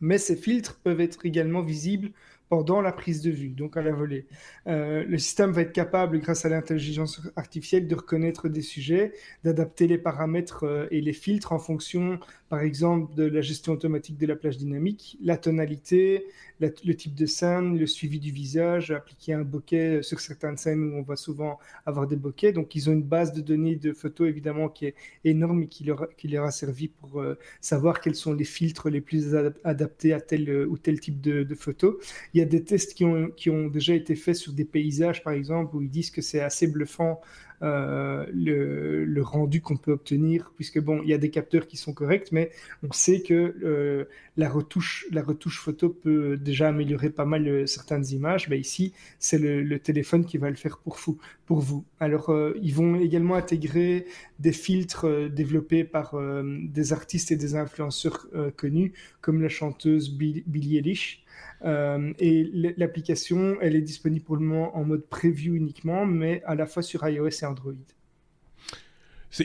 mais ces filtres peuvent être également visibles pendant la prise de vue, donc à la volée. Euh, le système va être capable, grâce à l'intelligence artificielle, de reconnaître des sujets, d'adapter les paramètres euh, et les filtres en fonction, par exemple, de la gestion automatique de la plage dynamique, la tonalité, le type de scène, le suivi du visage, appliquer un bokeh sur certaines scènes où on va souvent avoir des bokehs. Donc, ils ont une base de données de photos, évidemment, qui est énorme et qui leur, qui leur a servi pour euh, savoir quels sont les filtres les plus adaptés à tel ou tel type de, de photos. Il y a des tests qui ont, déjà été faits sur des paysages, par exemple, où ils disent que c'est assez bluffant euh, le, rendu qu'on peut obtenir, puisque bon, il y a des capteurs qui sont corrects, mais on sait que euh, la, retouche, la retouche photo peut déjà améliorer pas mal euh, certaines images. Ben ici, c'est le, téléphone qui va le faire pour vous. Pour vous. Alors, ils vont également intégrer des filtres développés par des artistes et des influenceurs connus, comme la chanteuse Billie Eilish. Euh, et l'application, elle est disponible pour le moment en mode preview uniquement, mais à la fois sur iOS et Android.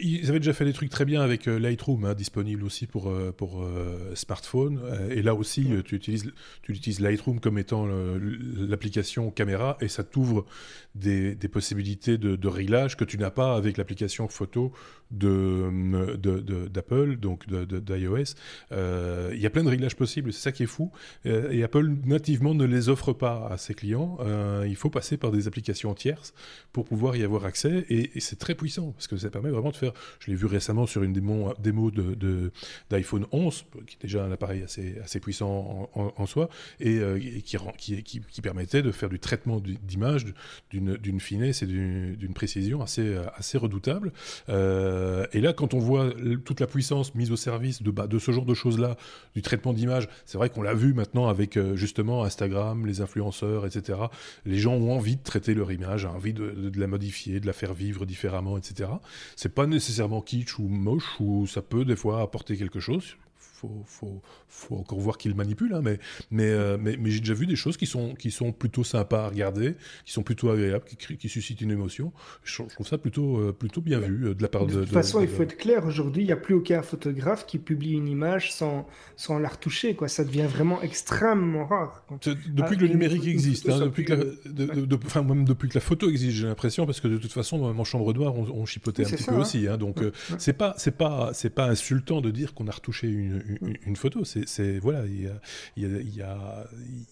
Ils avaient déjà fait des trucs très bien avec euh, Lightroom, hein, disponible aussi pour, euh, pour euh, smartphone. et là aussi, tu, utilises, tu utilises Lightroom comme étant l'application caméra et ça t'ouvre des, des, possibilités de, de réglage que tu n'as pas avec l'application photo d'Apple, de, de, donc d'iOS. Il y a plein de réglages possibles, c'est ça qui est fou. et Apple nativement ne les offre pas à ses clients. il faut passer par des applications tierces pour pouvoir y avoir accès et, et c'est très puissant parce que ça permet vraiment de faire. Je l'ai vu récemment sur une démo, de, d'iPhone 11, qui est déjà un appareil assez, assez puissant en, soi, et, qui, qui, permettait de faire du traitement d'image d'une, d'une finesse et d'une, précision assez, assez redoutable. et là, quand on voit toute la puissance mise au service de, bah, de ce genre de choses-là, du traitement d'image, c'est vrai qu'on l'a vu maintenant avec justement Instagram, les influenceurs, etc. Les gens ont envie de traiter leur image, envie de, de la modifier, de la faire vivre différemment, etc. C'est pas nécessairement kitsch ou moche, ou ça peut des fois apporter quelque chose faut, faut, encore voir qui le manipule, hein, mais, mais, euh, mais, mais j'ai déjà vu des choses qui sont, qui sont plutôt sympas à regarder, qui sont plutôt agréables, qui, qui suscitent une émotion. Je, trouve ça plutôt, euh, plutôt bien vu euh, de la part de. De toute façon, il faut être clair, aujourd'hui, il n'y a plus aucun photographe qui publie une image sans, sans la retoucher. Quoi. Ça devient vraiment extrêmement rare. Depuis que le ah, numérique existe, hein, depuis, que la, enfin, même depuis que la photo existe, j'ai l'impression, parce que de toute façon, même en chambre noire, on, chipotait un petit peu hein. aussi. Hein, donc, c'est pas, c'est pas, c'est pas insultant de dire qu'on a retouché une, une, photo. C'est voilà, il y a,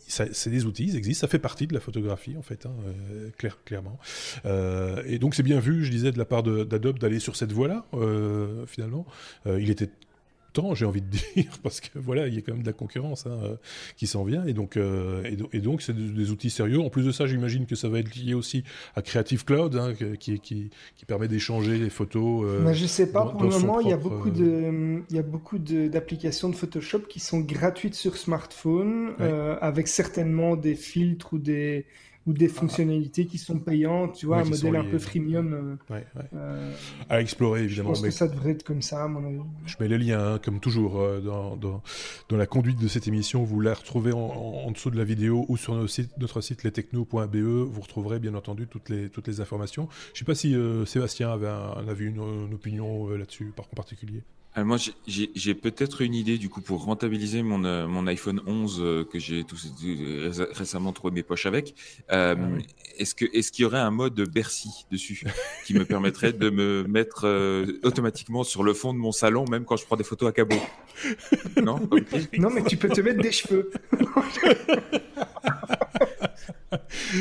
c'est des outils, ils existent, ça fait partie de la photographie en fait, hein, euh, clair, clairement. Euh, et donc c'est bien vu, je disais, de la part d'Adobe d'aller sur cette voie-là. Euh, finalement, il était temps, j'ai envie de dire, *laughs* parce que voilà, il y a quand même de la concurrence hein, euh, qui s'en vient, et donc, euh, et, donc c'est des, outils sérieux. En plus de ça, j'imagine que ça va être lié aussi à Creative Cloud, hein, qui, qui, qui, permet d'échanger les photos. Euh, Mais je sais pas, pour le moment, il y a beaucoup de, il y a beaucoup d'applications de, Photoshop qui sont gratuites sur smartphone, avec certainement des filtres ou des ou des fonctionnalités qui sont payantes, tu vois, un modèle un peu freemium. Euh, euh, à explorer, évidemment. Je pense que ça devrait être comme ça, à mon avis. Je mets les liens, hein, comme toujours, euh, dans, dans, dans, la conduite de cette émission. Vous la retrouvez en, dessous de la vidéo ou sur notre site, notre site lestechno.be. Vous retrouverez, bien entendu, toutes les, toutes les informations. Je ne sais pas si Sébastien avait, un, avait une, une opinion là-dessus, par particulier. Alors moi, j'ai peut-être une idée du coup pour rentabiliser mon, euh, mon iPhone 11 euh, que j'ai récemment trouvé mes poches avec. Euh, ah est-ce que est-ce qu'il y aurait un mode Bercy dessus qui me permettrait de me mettre automatiquement sur le fond de mon salon même quand je prends des photos à cabot Non? Non, mais tu peux te mettre des cheveux.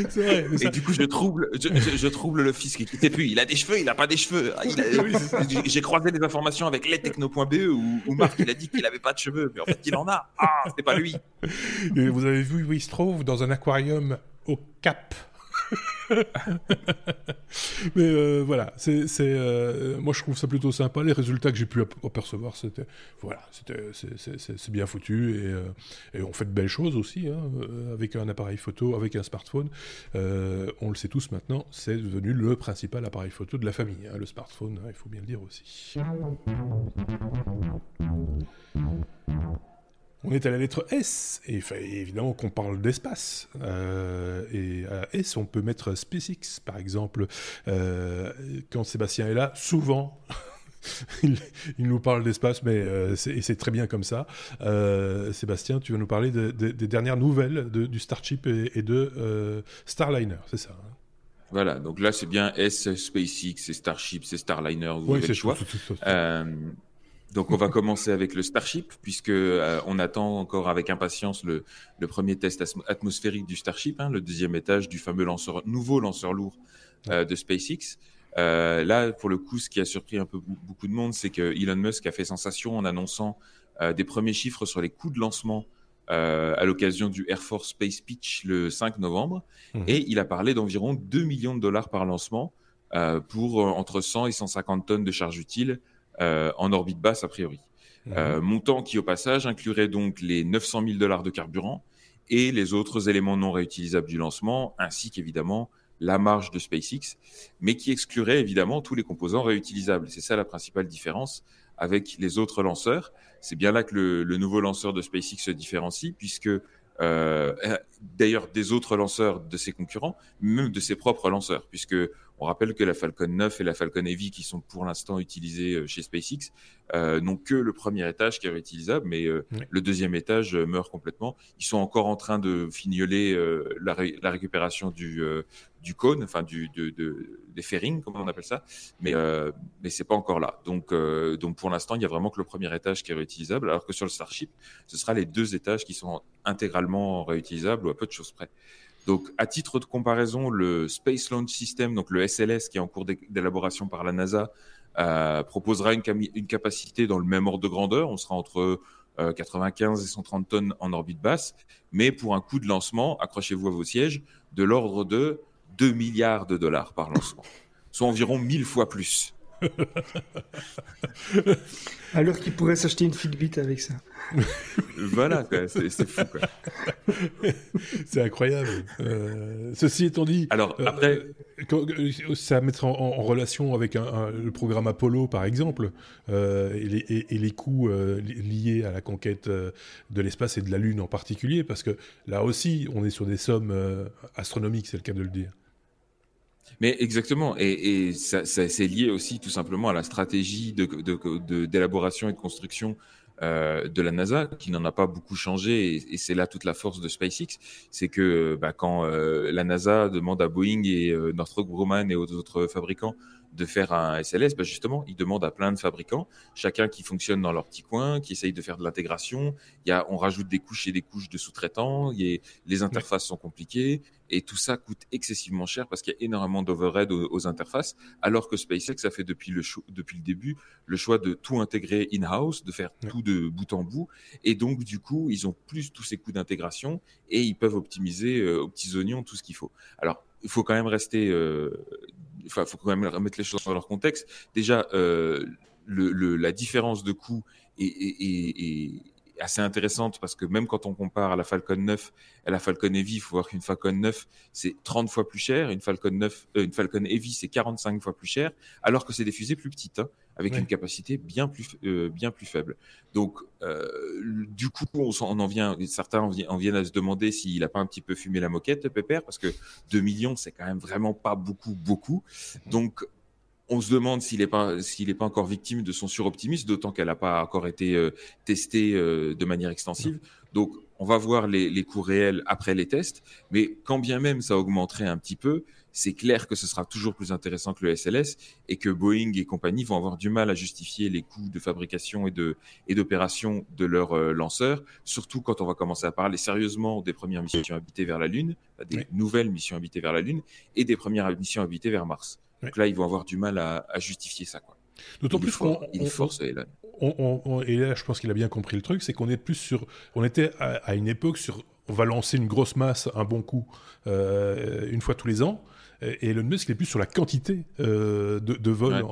Vrai, Et du coup, je trouble, je, trouble le fisc qui était plus. Il a des cheveux, il n'a pas des cheveux. Ah, *laughs* j'ai croisé des informations avec lestechno.be où, où Marc il a dit qu'il n'avait pas de cheveux, mais en fait il en a. Ah, c'était pas lui. Et vous avez vu où il se trouve dans un aquarium au Cap. *laughs* Mais euh, voilà, c'est, euh, moi je trouve ça plutôt sympa. Les résultats que j'ai pu apercevoir, c'était voilà, c'est, bien foutu et, euh, et, on fait de belles choses aussi hein, avec un appareil photo, avec un smartphone. on le sait tous maintenant, c'est devenu le principal appareil photo de la famille. Hein, le smartphone, hein, il faut bien le dire aussi. On est à la lettre S, et évidemment qu'on parle d'espace. Euh, et à S, on peut mettre SpaceX, par exemple. Euh, quand Sébastien est là, souvent, *laughs* il, nous parle d'espace, mais euh, c'est très bien comme ça. Sébastien, tu vas nous parler des dernières nouvelles du Starship et, de Starliner, c'est ça hein? Voilà, donc là c'est bien S, SpaceX, c'est Starship, c'est Starliner, vous avez le choix. Donc on va commencer avec le Starship puisque euh, on attend encore avec impatience le, premier test atmosphérique du Starship, hein, le deuxième étage du fameux lanceur, nouveau lanceur lourd euh, de SpaceX. Euh, là, pour le coup, ce qui a surpris un peu beaucoup de monde, c'est que Elon Musk a fait sensation en annonçant des premiers chiffres sur les coûts de lancement à l'occasion du Air Force Space Pitch le 5 novembre, mmh. et il a parlé d'environ 2 millions de dollars par lancement pour entre 100 et 150 tonnes de charges utiles euh, en orbite basse a priori. Euh, montant qui au passage inclurait donc les 900 000 dollars de carburant et les autres éléments non réutilisables du lancement, ainsi qu'évidemment la marge de SpaceX, mais qui exclurait évidemment tous les composants réutilisables. C'est ça la principale différence avec les autres lanceurs. C'est bien là que le, nouveau lanceur de SpaceX se différencie, puisque euh, d'ailleurs des autres lanceurs de ses concurrents, même de ses propres lanceurs, puisque on rappelle que la Falcon 9 et la Falcon Heavy, qui sont pour l'instant utilisées euh, chez SpaceX, euh, n'ont que le premier étage qui est réutilisable, mais euh, le deuxième étage meurt complètement. Ils sont encore en train de fignoler la, récupération du, du cône, enfin du, des fairings, comme on appelle ça, mais, mais c'est pas encore là. Donc, donc pour l'instant, il y a vraiment que le premier étage qui est réutilisable, alors que sur le Starship, ce sera les deux étages qui sont intégralement réutilisables ou à peu de choses près. Donc, à titre de comparaison, le Space Launch System, donc le SLS, qui est en cours d'élaboration par la NASA, proposera une, capacité dans le même ordre de grandeur. On sera entre 95 et 130 tonnes en orbite basse, mais pour un coût de lancement, accrochez-vous à vos sièges, de l'ordre de 2 milliards de dollars par lancement, soit environ 1000 fois plus. *laughs* Alors qu'il pourrait s'acheter une Fitbit avec ça. *laughs* voilà, c'est fou. *laughs* c'est incroyable. Euh, ceci étant dit, alors euh, après, euh, ça mettre en, en relation avec un, le programme Apollo, par exemple, et les, et, les coûts liés à la conquête de l'espace et de la Lune en particulier, parce que là aussi, on est sur des sommes astronomiques, c'est le cas de le dire. Mais exactement, et, ça, c'est lié aussi tout simplement à la stratégie d'élaboration et de construction euh, de la NASA, qui n'en a pas beaucoup changé, et, et, c'est là toute la force de SpaceX, c'est que bah, quand euh, la NASA demande à Boeing et euh, Northrop Grumman et aux autres fabricants de faire un SLS, bah justement, ils demandent à plein de fabricants, chacun qui fonctionne dans leur petit coin, qui essaye de faire de l'intégration. Il y a, on rajoute des couches et des couches de sous-traitants. Les interfaces sont compliquées et tout ça coûte excessivement cher parce qu'il y a énormément d'overhead aux, interfaces. Alors que SpaceX a fait depuis le, depuis le début le choix de tout intégrer in-house, de faire tout de bout en bout. Et donc, du coup, ils ont plus tous ces coûts d'intégration et ils peuvent optimiser euh, aux petits oignons tout ce qu'il faut. Alors, il faut quand même rester euh, enfin, faut quand même remettre les choses dans leur contexte. Déjà, euh, la différence de coût est, assez intéressante parce que même quand on compare à la Falcon 9 et à la Falcon Heavy, il faut voir qu'une Falcon 9 c'est 30 fois plus cher, une Falcon 9, euh, une Falcon Heavy c'est 45 fois plus cher, alors que c'est des fusées plus petites. Hein, avec une capacité bien plus euh, bien plus faible. Donc euh, du coup on, en vient certains en, viennent à se demander s'il a pas un petit peu fumé la moquette Pépère parce que 2 millions c'est quand même vraiment pas beaucoup beaucoup. Donc on se demande s'il n'est pas s'il est pas encore victime de son suroptimisme, d'autant qu'elle n'a pas encore été euh, testée euh, de manière extensive. Donc, on va voir les, les coûts réels après les tests, mais quand bien même ça augmenterait un petit peu, c'est clair que ce sera toujours plus intéressant que le SLS et que Boeing et compagnie vont avoir du mal à justifier les coûts de fabrication et de et d'opération de leurs euh, lanceurs, surtout quand on va commencer à parler sérieusement des premières missions habitées vers la Lune, des nouvelles missions habitées vers la Lune et des premières missions habitées vers Mars. Donc là, ils vont avoir du mal à, justifier ça. D'autant plus qu'on il force Elon. et là, je pense qu'il a bien compris le truc, c'est qu'on est plus sur, on était à, une époque sur, on va lancer une grosse masse, un bon coup, euh, une fois tous les ans. Et Elon Musk il est plus sur la quantité euh, de, vols,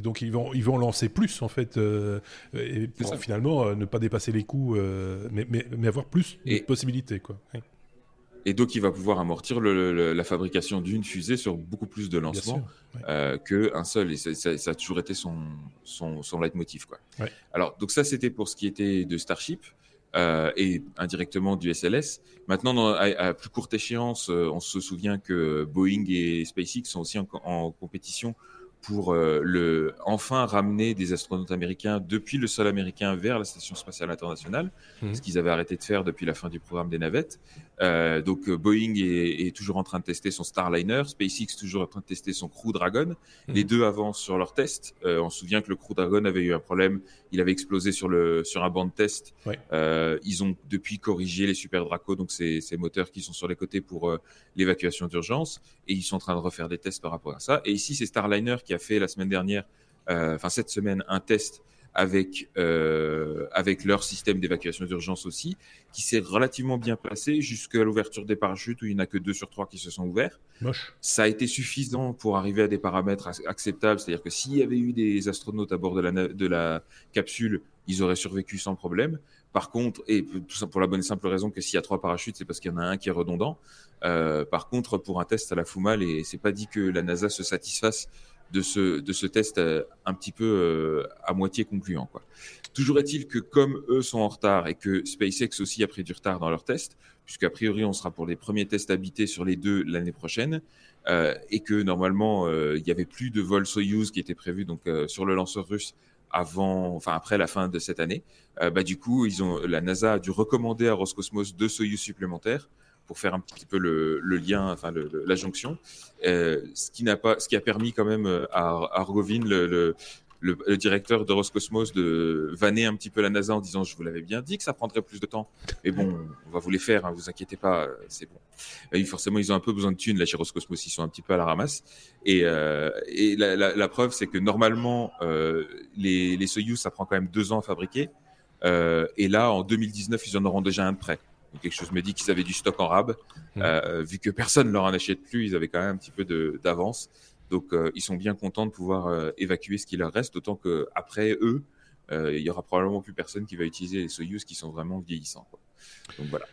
donc ils vont ils vont lancer plus en fait, euh, et pour finalement ne pas dépasser les coûts, mais, mais, avoir plus de possibilités quoi. Et donc, il va pouvoir amortir le, la fabrication d'une fusée sur beaucoup plus de lancements euh, qu'un seul. Et ça, ça, a toujours été son, son, son leitmotiv. Quoi. Alors, donc ça, c'était pour ce qui était de Starship. Euh, et indirectement du SLS. Maintenant, à, plus courte échéance, euh, on se souvient que Boeing et SpaceX sont aussi en, en compétition pour euh, le, enfin ramener des astronautes américains depuis le sol américain vers la Station spatiale internationale, mmh. ce qu'ils avaient arrêté de faire depuis la fin du programme des navettes. Euh, donc euh, Boeing est, est, toujours en train de tester son Starliner, SpaceX toujours en train de tester son Crew Dragon. Mmh. Les deux avancent sur leur test. Euh, on se souvient que le Crew Dragon avait eu un problème, il avait explosé sur le sur un banc de test. Ouais. Euh, ils ont depuis corrigé les Super Draco, donc ces, ces moteurs qui sont sur les côtés pour euh, l'évacuation d'urgence, et ils sont en train de refaire des tests par rapport à ça. Et ici c'est Starliner qui a fait la semaine dernière, enfin cette semaine, un test avec euh, avec leur système d'évacuation d'urgence aussi, qui s'est relativement bien placé jusqu'à l'ouverture des parachutes où il n'y en a que deux sur trois qui se sont ouverts. Moche. Ça a été suffisant pour arriver à des paramètres acceptables, c'est-à-dire que s'il y avait eu des astronautes à bord de la de la capsule, ils auraient survécu sans problème. Par contre, et tout ça pour la bonne et simple raison que s'il y a trois parachutes, c'est parce qu'il y en a un qui est redondant. Euh, par contre, pour un test, à la fout mal et c'est pas dit que la NASA se satisfasse de ce, de ce test euh, un petit peu euh, à moitié concluant. Quoi. Toujours est-il que comme eux sont en retard et que SpaceX aussi a pris du retard dans leurs tests, puisqu'a priori on sera pour les premiers tests habités sur les deux l'année prochaine, euh, et que normalement il y avait plus de vols Soyuz qui étaient prévus donc sur le lanceur russe avant, enfin après la fin de cette année, bah du coup ils ont la NASA a dû recommander à Roscosmos deux Soyuz supplémentaires pour faire un petit peu le, le lien, enfin le, la jonction, euh, ce qui n'a pas, ce qui a permis quand même euh, à, Argovin le, le le, le directeur de Roscosmos de vanner un petit peu la NASA en disant je vous l'avais bien dit que ça prendrait plus de temps. Mais bon, on va vous les faire, hein, vous inquiétez pas, c'est bon. Et forcément, ils ont un peu besoin de thunes là chez Roscosmos, ils sont un petit peu à la ramasse. Et, euh, et la, la, la, preuve, c'est que normalement, euh, les, les Soyuz, ça prend quand même deux ans à fabriquer. Euh, et là, en 2019, ils en auront déjà un de prêt. Quelque chose me dit qu'ils avaient du stock en rab. Mmh. Euh, vu que personne ne leur en achète plus, ils avaient quand même un petit peu d'avance. Donc, euh, ils sont bien contents de pouvoir euh, évacuer ce qui leur reste, d'autant que après eux, il y aura probablement plus personne qui va utiliser les Soyuz qui sont vraiment vieillissants. Quoi. Donc voilà.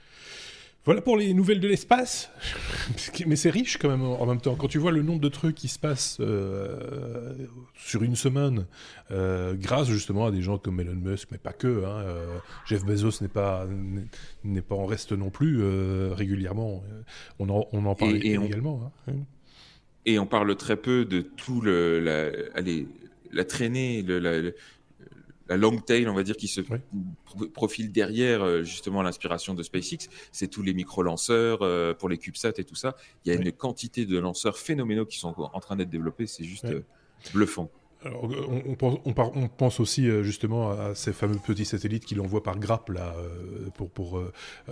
Voilà pour les nouvelles de l'espace. *laughs* Mais c'est riche quand même en même temps. Quand tu vois le nombre de trucs qui se passent euh, sur une semaine, euh, grâce justement à des gens comme Elon Musk, mais pas que. Hein, euh, Jeff Bezos n'est pas n'est pas en reste non plus euh, régulièrement. On en, on en parle et, et également. On, hein. Et on parle très peu de tout le la, allez, la traînée, le, la, la long tail, on va dire, qui se oui. profile derrière euh, justement l'inspiration de SpaceX, c'est tous les micro-lanceurs euh, pour les CubeSat et tout ça. Il y a oui. une quantité de lanceurs phénoménaux qui sont en train d'être développés, c'est juste oui. euh, bluffant. Alors, on, pense, on, on, pense, aussi euh, justement à ces fameux petits satellites qui l'envoient par grappe là, euh, pour, pour euh,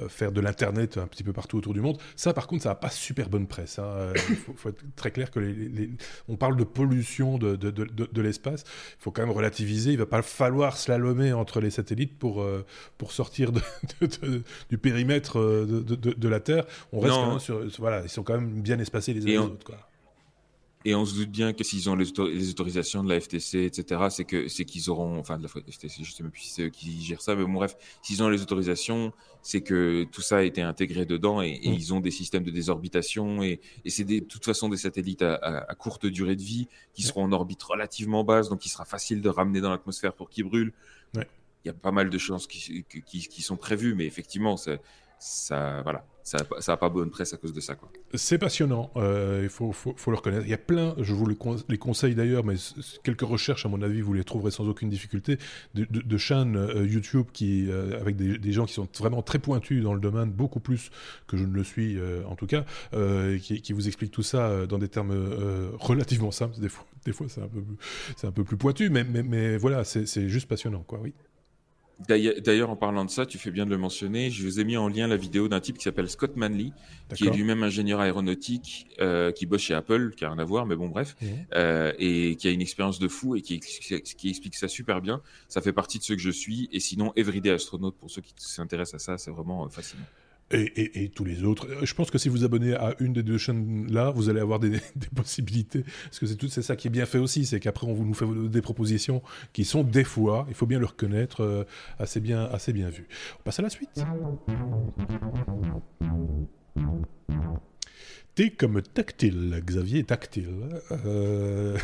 faire de l'internet un petit peu partout autour du monde. Ça, par contre, ça n'a pas super bonne presse. Il hein. faut, faut, être très clair que les, les, on parle de pollution de, de, de, de l'espace. Il faut quand même relativiser. Il va pas falloir slalomer entre les satellites pour pour sortir *laughs* du périmètre de, la Terre. On reste quand même sur voilà, ils sont quand même bien espacés les uns les autres. Quoi. Et on se doute bien que s'ils ont les, les, autorisations de la FTC, etc., c'est que c'est qu'ils auront, enfin de la FTC, je sais même plus si c'est eux qui gèrent ça, mais bon, bref, s'ils ont les autorisations, c'est que tout ça a été intégré dedans et, et mmh. ils ont des systèmes de désorbitation et, et c'est de toute façon des satellites à, à, à, courte durée de vie qui seront en orbite relativement basse, donc il sera facile de ramener dans l'atmosphère pour qu'ils brûlent. Ouais. Il y a pas mal de qui, qui, qui sont prévues, mais effectivement, ça, voilà, ça n'a pas bonne presse à cause de ça. C'est passionnant, euh, il faut, le reconnaître. Il y a plein, je vous les, conseille d'ailleurs, mais quelques recherches, à mon avis, vous les trouverez sans aucune difficulté, de, de, chaînes euh, YouTube qui, euh, avec des, gens qui sont vraiment très pointus dans le domaine, beaucoup plus que je ne le suis en tout cas, qui, qui, vous expliquent tout ça dans des termes relativement simples. Des fois, c'est un, peu, plus pointu, mais, mais, mais voilà, c'est juste passionnant, quoi, oui. D'ailleurs, en parlant de ça, tu fais bien de le mentionner. Je vous ai mis en lien la vidéo d'un type qui s'appelle Scott Manley, qui est lui-même ingénieur aéronautique, euh, qui bosse chez Apple, qui a rien à voir, mais bon, bref, mmh. euh, et qui a une expérience de fou et qui, qui, explique ça super bien. Ça fait partie de ce que je suis. Et sinon, Everyday Astronaut, pour ceux qui s'intéressent à ça, c'est vraiment euh, fascinant. Et, tous les autres. Je pense que si vous abonnez à une des deux chaînes là, vous allez avoir *laughs* des, possibilités. Parce que c'est tout, c'est ça qui est bien fait aussi, c'est qu'après on vous nous fait des propositions qui sont des fois, il faut bien le reconnaître, euh, assez bien, assez bien vues. On passe à la suite. T comme tactile, Xavier tactile. Euh,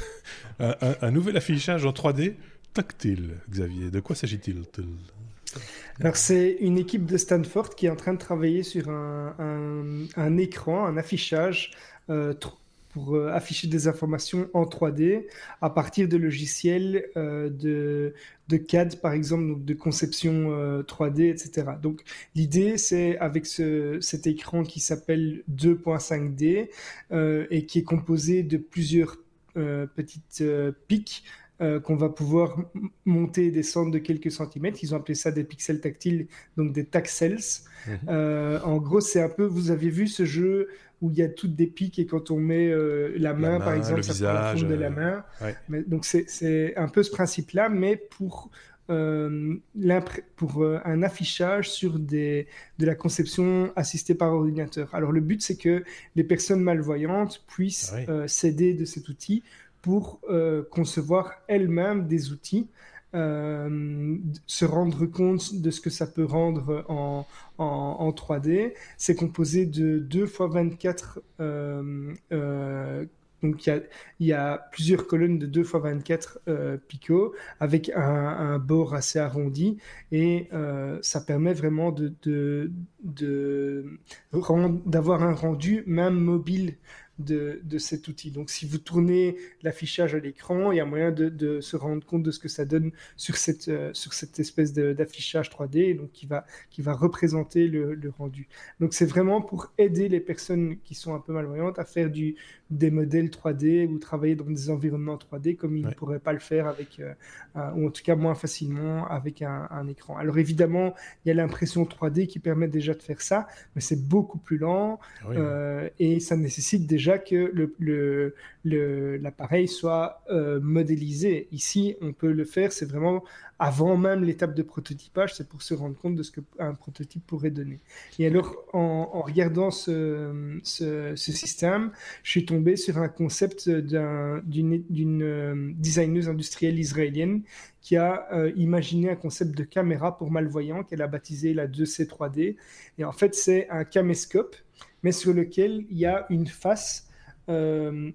*laughs* un nouvel affichage en 3D tactile, Xavier. De quoi s'agit-il alors c'est une équipe de Stanford qui est en train de travailler sur un, un, écran, un affichage euh, pour euh, afficher des informations en 3D à partir de logiciels euh, de, de, CAD par exemple, de conception 3D, etc. Donc l'idée c'est avec ce, cet écran qui s'appelle 2.5D et qui est composé de plusieurs petites pics euh, qu'on va pouvoir monter et descendre de quelques centimètres. Ils ont appelé ça des pixels tactiles, donc des taxels. Mmh. Euh, en gros, c'est un peu, vous avez vu ce jeu où il y a toutes des pics et quand on met euh, la, main, la, main, par exemple, ça visage, prend la de la main. Ouais. Mais, donc c'est un peu ce principe-là, mais pour euh, pour euh, un affichage sur des, de la conception assistée par ordinateur. Alors le but, c'est que les personnes malvoyantes puissent ah oui. euh, s'aider de cet outil pour euh, concevoir elle-même des outils, euh, se rendre compte de ce que ça peut rendre en, en, en 3D. C'est composé de 2 x 24 euh, donc il y, a, plusieurs colonnes de 2 x 24 euh, picots avec un, bord assez arrondi et euh, ça permet vraiment de, de, de d'avoir un rendu même mobile de, de, cet outil. Donc, si vous tournez l'affichage à l'écran, il y a moyen de, de, se rendre compte de ce que ça donne sur cette, euh, sur cette espèce d'affichage 3D, donc qui va, qui va représenter le, le rendu. Donc, c'est vraiment pour aider les personnes qui sont un peu malvoyantes à faire du, des modèles 3D ou travailler dans des environnements 3D comme ils ne pourraient pas le faire avec, euh, ou en tout cas moins facilement avec un, un écran. Alors, évidemment, il y a l'impression 3D qui permet déjà de faire ça, mais c'est beaucoup plus lent ah euh, et ça nécessite déjà que l'appareil soit euh, modélisé. Ici, on peut le faire, c'est vraiment avant même l'étape de prototypage, c'est pour se rendre compte de ce qu'un prototype pourrait donner. Et alors, en, regardant ce, système, je suis tombé sur un concept d'une euh, designeuse industrielle israélienne qui a euh, imaginé un concept de caméra pour malvoyants qu'elle a baptisé la 2C3D. Et en fait, c'est un caméscope, mais sur lequel il y a une face euh,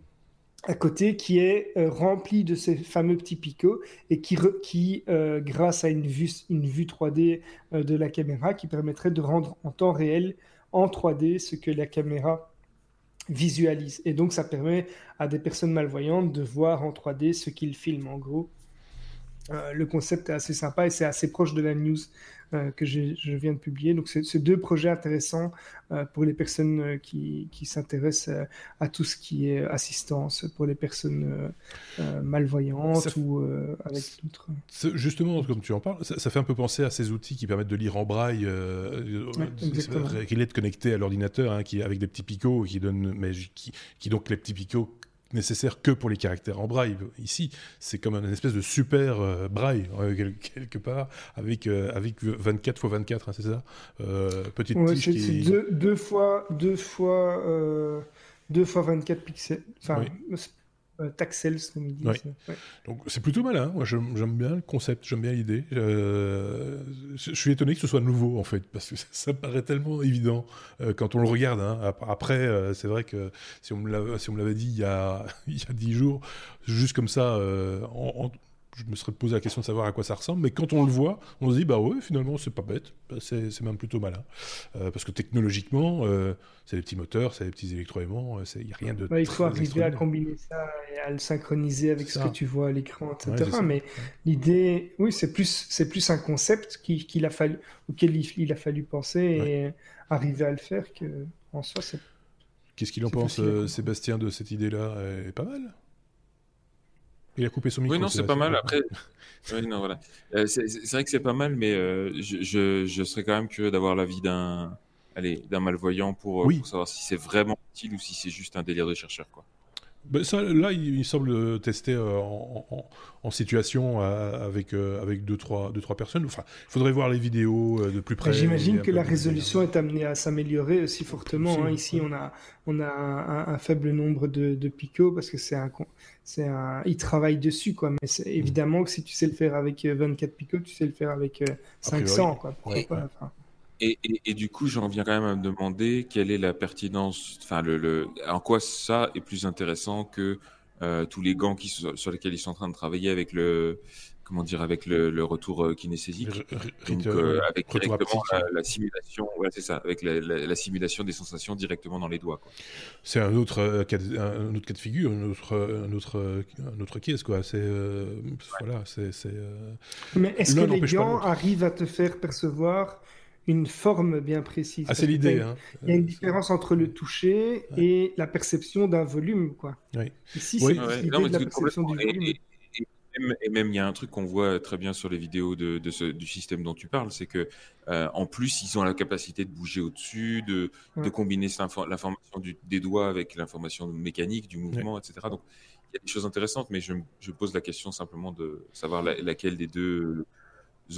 à côté qui est euh, rempli de ces fameux petits picots et qui, euh, grâce à une vue, une vue 3D euh, de la caméra, qui permettrait de rendre en temps réel en 3D ce que la caméra visualise. Et donc ça permet à des personnes malvoyantes de voir en 3D ce qu'ils filment en gros. Le concept est assez sympa et c'est assez proche de la news euh, que je viens de publier. Donc, c'est deux projets intéressants euh, pour les personnes euh, qui, qui s'intéressent à tout ce qui est assistance pour les personnes malvoyantes ou avec d'autres. Justement, comme tu en parles, ça, fait un peu penser à ces outils qui permettent de lire en braille, qui est connecté à l'ordinateur, hein, qui avec des petits picots, qui donnent, mais qui, qui donc les petits picots nécessaire que pour les caractères en braille. Ici, c'est comme une espèce de super euh, braille, euh, quelque part, avec, euh, avec 24 x 24, c'est ça? Petite tige qui... deux, deux, fois, deux fois, deux fois 24 pixels. Enfin, euh, Taxels, comme ils disent. Donc c'est plutôt malin. Moi j'aime bien le concept, j'aime bien l'idée. Euh, je suis étonné que ce soit nouveau en fait, parce que *laughs* ça, paraît tellement évident euh, quand on le regarde. Hein. Après, c'est vrai que si on me l'avait dit il y a *laughs* il y a dix jours, juste comme ça, en je me serais posé la question de savoir à quoi ça ressemble, mais quand on le voit, on se dit bah ouais, finalement c'est pas bête, bah, c'est même plutôt malin, euh, parce que technologiquement, euh, c'est des petits moteurs, c'est des petits électroaimants, il euh, n'y a rien de. il faut arriver à combiner ça et à le synchroniser avec ce que tu vois à l'écran, etc. mais l'idée, oui, c'est plus c'est plus un concept qu'il a fallu auquel il, a fallu penser et arriver à le faire que en soi c'est. Qu'est-ce qu'il en pense, Sébastien, de cette idée-là? Est pas mal il a coupé son micro. Oui, non, c'est pas mal. Après, *laughs* non, voilà. Euh, c'est vrai que c'est pas mal, mais euh, je, je, serais quand même curieux d'avoir l'avis d'un d'un malvoyant pour, euh, pour savoir si c'est vraiment utile ou si c'est juste un délire de chercheur. Quoi. Ben ça, là, il, semble tester euh, en, situation euh, avec, euh, avec deux, trois, deux, trois personnes. Enfin, il faudrait voir les vidéos de plus près. J'imagine que la résolution est amenée à s'améliorer aussi fortement. Hein. Ici, on a, on a un, faible nombre de, de picots parce que c'est un, c'est un, il travaille dessus, quoi. Mais c'est évidemment que si tu sais le faire avec 24 picots, tu sais le faire avec 500, quoi. Et, du coup, j'en viens quand même à me demander quelle est la pertinence, enfin, le, en quoi ça est plus intéressant que euh, tous les gants qui, sur lesquels ils sont en train de travailler avec le, comment dire, avec le, retour euh, kinesthésique, donc euh, avec directement la, simulation, ouais, c'est ça, avec la, simulation des sensations directement dans les doigts. C'est un autre, cas de, un autre cas de figure, un autre, un autre, un autre case, quoi. C'est, voilà, c'est. Mais est-ce que les gants arrivent à te faire percevoir une forme bien précise. Ah, c'est l'idée. Hein. Il y a une différence entre le toucher et la perception d'un volume. Quoi. Oui. Ici, c'est l'idée de la perception du volume. Et, même, il y a un truc qu'on voit très bien sur les vidéos de, ce, du système dont tu parles, c'est que euh, en plus, ils ont la capacité de bouger au-dessus, de, de, combiner l'information des doigts avec l'information mécanique du mouvement, etc. Donc, il y a des choses intéressantes, mais je, je pose la question simplement de savoir laquelle des deux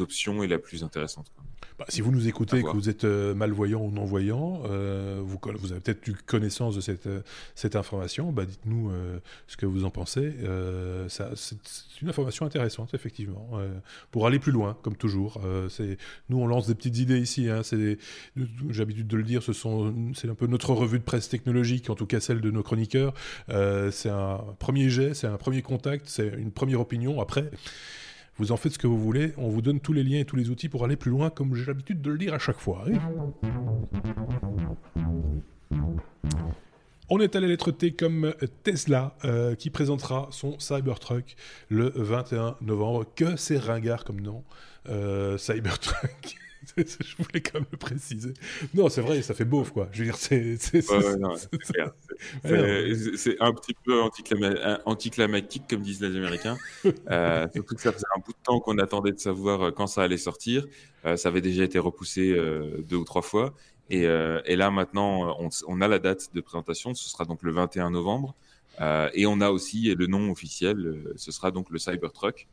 options est la plus intéressante. Bah, si vous nous écoutez, que vous êtes euh, malvoyant ou non-voyant, euh, vous, vous, avez peut-être eu connaissance de cette, euh, cette information, bah, dites-nous ce que vous en pensez. c'est une information intéressante, effectivement, pour aller plus loin, comme toujours. nous, on lance des petites idées ici. Hein, J'ai l'habitude de le dire, c'est un peu notre revue de presse technologique, en tout cas celle de nos chroniqueurs. c'est un premier jet, c'est un premier contact, c'est une première opinion. Après, vous en faites ce que vous voulez. On vous donne tous les liens et tous les outils pour aller plus loin, comme j'ai l'habitude de le dire à chaque fois. Hein. On est à la lettre T comme Tesla qui présentera son Cybertruck le 21 novembre. Que c'est ringard comme nom, Cybertruck. *laughs* je voulais quand même le préciser. Non, c'est vrai, ça fait beauf, quoi. Je veux dire, c'est. C'est un petit peu anticlimatique, comme disent les Américains. *laughs* euh, surtout que ça faisait un bout de temps qu'on attendait de savoir euh, quand ça allait sortir. Euh, ça avait déjà été repoussé euh, deux ou trois fois. Et, et là, maintenant, on, on, a la date de présentation. Ce sera donc le 21 novembre. et on a aussi le nom officiel. ce sera donc le Cybertruck.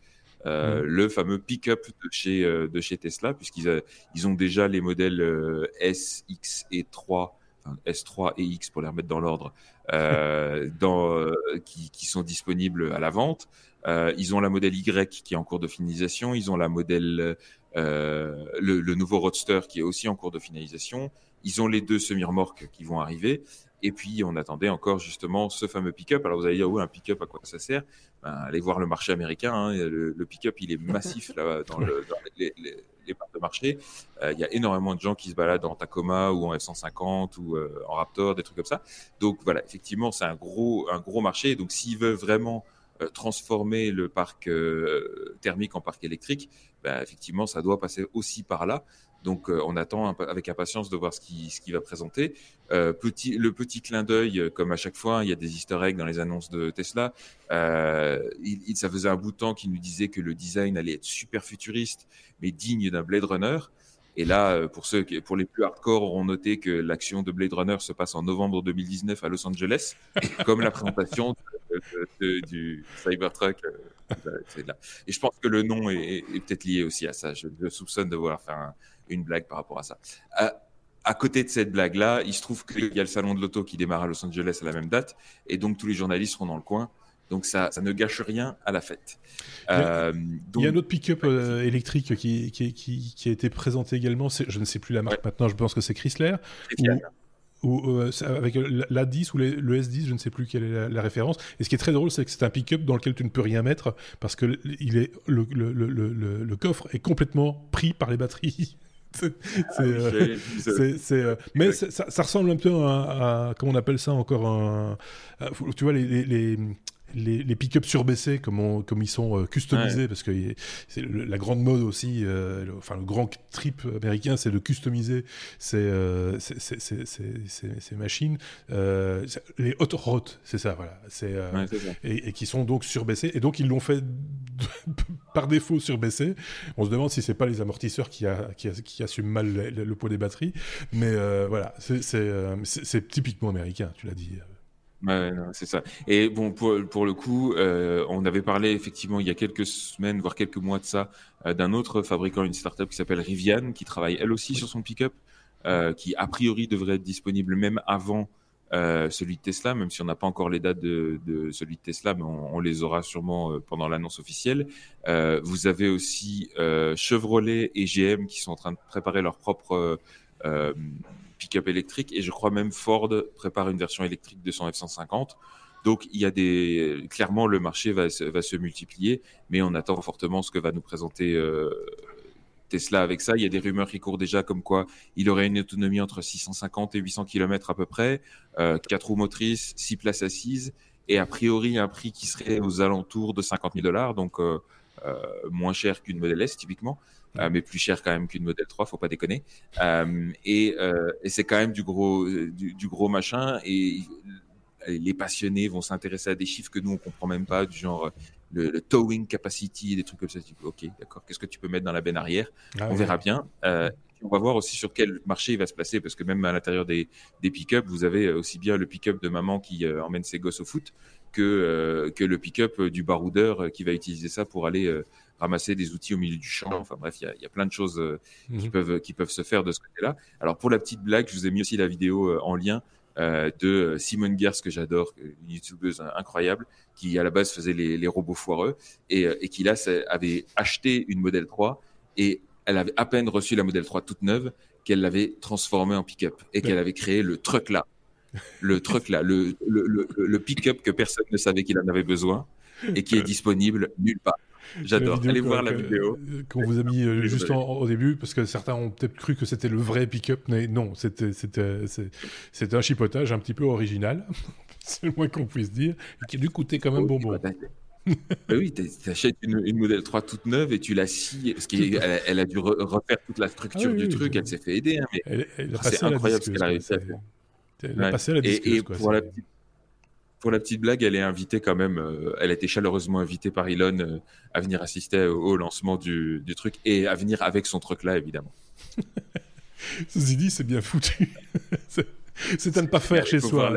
Euh, mm. le fameux pick-up de chez, euh, de chez Tesla, puisqu'ils ils ont déjà les modèles euh, S, X et 3, enfin, S3 et X pour les remettre dans l'ordre, *laughs* dans, qui, qui, sont disponibles à la vente. ils ont la modèle Y qui est en cours de finalisation, ils ont la modèle, le, le, nouveau Roadster qui est aussi en cours de finalisation. Ils ont les deux semi-remorques qui vont arriver. Et puis, on attendait encore justement ce fameux pick-up. Alors, vous allez dire, oui, un pick-up, à quoi ça sert? Ben, Allez voir le marché américain. Hein. Le, pick-up, il est *laughs* massif là, dans, le, dans les, les, les, parts de marché. Euh, il y a énormément de gens qui se baladent en Tacoma ou en F-150 ou euh, en Raptor, des trucs comme ça. Donc, voilà, effectivement, c'est un gros, un gros marché. Donc, s'ils veulent vraiment euh, transformer le parc thermique en parc électrique, ben, effectivement, ça doit passer aussi par là. Donc, euh, on attend avec impatience de voir ce qu'il ce qui va présenter. Euh, petit, le petit clin d'œil, euh, comme à chaque fois, il y a des easter eggs dans les annonces de Tesla. Euh, il, ça faisait un bout de temps qu'il nous disait que le design allait être super futuriste, mais digne d'un Blade Runner. Et là, euh, pour ceux pour les plus hardcore, auront noté que l'action de Blade Runner se passe en novembre 2019 à Los Angeles, *laughs* comme la présentation du Cybertruck. Là. Et je pense que le nom est, est peut-être lié aussi à ça. Je, je soupçonne de vouloir faire un, une blague par rapport à ça. À, côté de cette blague-là, il se trouve qu'il y a le salon de l'auto qui démarre à Los Angeles à la même date, et donc tous les journalistes seront dans le coin. Donc ça, ça ne gâche rien à la fête. Il y a, euh, un autre pick-up euh, électrique qui, qui, qui, a été présenté également. Je ne sais plus la marque maintenant. Je pense que c'est Chrysler. Ou, euh, avec l'A10 ou le S10, je ne sais plus quelle est la, référence. Et ce qui est très drôle, c'est que c'est un pick-up dans lequel tu ne peux rien mettre parce que il est, le, le, le, le coffre est complètement pris par les batteries. *laughs* c'est, ah euh, euh, mais ça, ça, ressemble un peu à, à, comment on appelle ça encore un, tu vois les, les, les, les pick-up surbaissés, comme, comme ils sont euh, customisés, parce que c'est la grande mode aussi, euh, enfin le grand trip américain, c'est de customiser ces, euh, ces, ces, ces machines. les hot rod, c'est ça, voilà. C'est, et, et, qui sont donc surbaissés. Et donc ils l'ont fait *laughs* par défaut surbaissés. On se demande si c'est pas les amortisseurs qui, a, qui, qui assument mal le, poids des batteries. Mais voilà, c'est typiquement américain, tu l'as dit. Ouais, c'est ça. Et bon, pour, pour le coup, euh, on avait parlé effectivement il y a quelques semaines, voire quelques mois de ça, euh, d'un autre fabricant, une startup qui s'appelle Rivian, qui travaille elle aussi sur son pick-up, euh, qui a priori devrait être disponible même avant euh, celui de Tesla, même si on n'a pas encore les dates de, de, celui de Tesla, mais on, on les aura sûrement euh, pendant l'annonce officielle. Euh, vous avez aussi Chevrolet et GM qui sont en train de préparer leur propre pick-up électrique et je crois même Ford prépare une version électrique de son F-150. Donc il y a des clairement le marché va, va se multiplier, mais on attend fortement ce que va nous présenter euh, Tesla avec ça. Il y a des rumeurs qui courent déjà comme quoi il aurait une autonomie entre 650 et 800 km à peu près, euh, quatre roues motrices, six places assises et a priori un prix qui serait aux alentours de 50 000 dollars, donc euh, euh, moins cher qu'une Model S typiquement. Euh, mais plus cher quand même qu'une Model 3, faut pas déconner. Euh, et, euh, et c'est quand même du gros, du, du, gros machin. Et les passionnés vont s'intéresser à des chiffres que nous on comprend même pas, du genre le, towing capacity, des trucs comme ça. Ok, d'accord. Qu'est-ce que tu peux mettre dans la benne arrière? Ah On verra bien. Euh, on va voir aussi sur quel marché il va se placer, parce que même à l'intérieur des, des pick-up, vous avez aussi bien le pick-up de maman qui emmène ses gosses au foot que, que le pick-up du baroudeur qui va utiliser ça pour aller ramasser des outils au milieu du champ. Enfin bref, il y a, plein de choses euh, qui, mhm. peuvent, qui peuvent se faire de ce côté-là. Alors pour la petite blague, je vous ai mis aussi la vidéo euh, en lien euh, de Simone Gers, que j'adore, une youtubeuse incroyable, qui à la base faisait les, robots foireux et, et qui là avait acheté une Model 3 et elle avait à peine reçu la Model 3 toute neuve qu'elle l'avait transformée en pick-up et qu'elle avait créé le truck là. Le truck là, le, le, le, le pick-up que personne ne savait qu'il en avait besoin et qui est disponible nulle part. J'adore. Allez voir la vidéo. Qu'on vous a mis euh, juste au début, parce que certains ont peut-être cru que c'était le vrai pick-up, mais non, c'était un chipotage un petit peu original. *laughs* C'est le moins qu'on puisse dire, et qui a dû coûter quand même bonbon. bah oui, tu achètes une, une Model 3 toute neuve et tu la scies, parce qu'elle elle a dû refaire toute la structure ah du truc, elle s'est fait aider. Hein, mais... c'est incroyable ce qu'elle a réussi à faire. Passé à la et, pour la petite pour la petite blague, elle est invitée quand même. Euh, elle a été chaleureusement invitée par Elon euh, à venir assister au, lancement du, du, truc et à venir avec son truc là, évidemment. *laughs* Ceci dit, c'est bien foutu. *laughs* c'est à ne pas faire chez soi.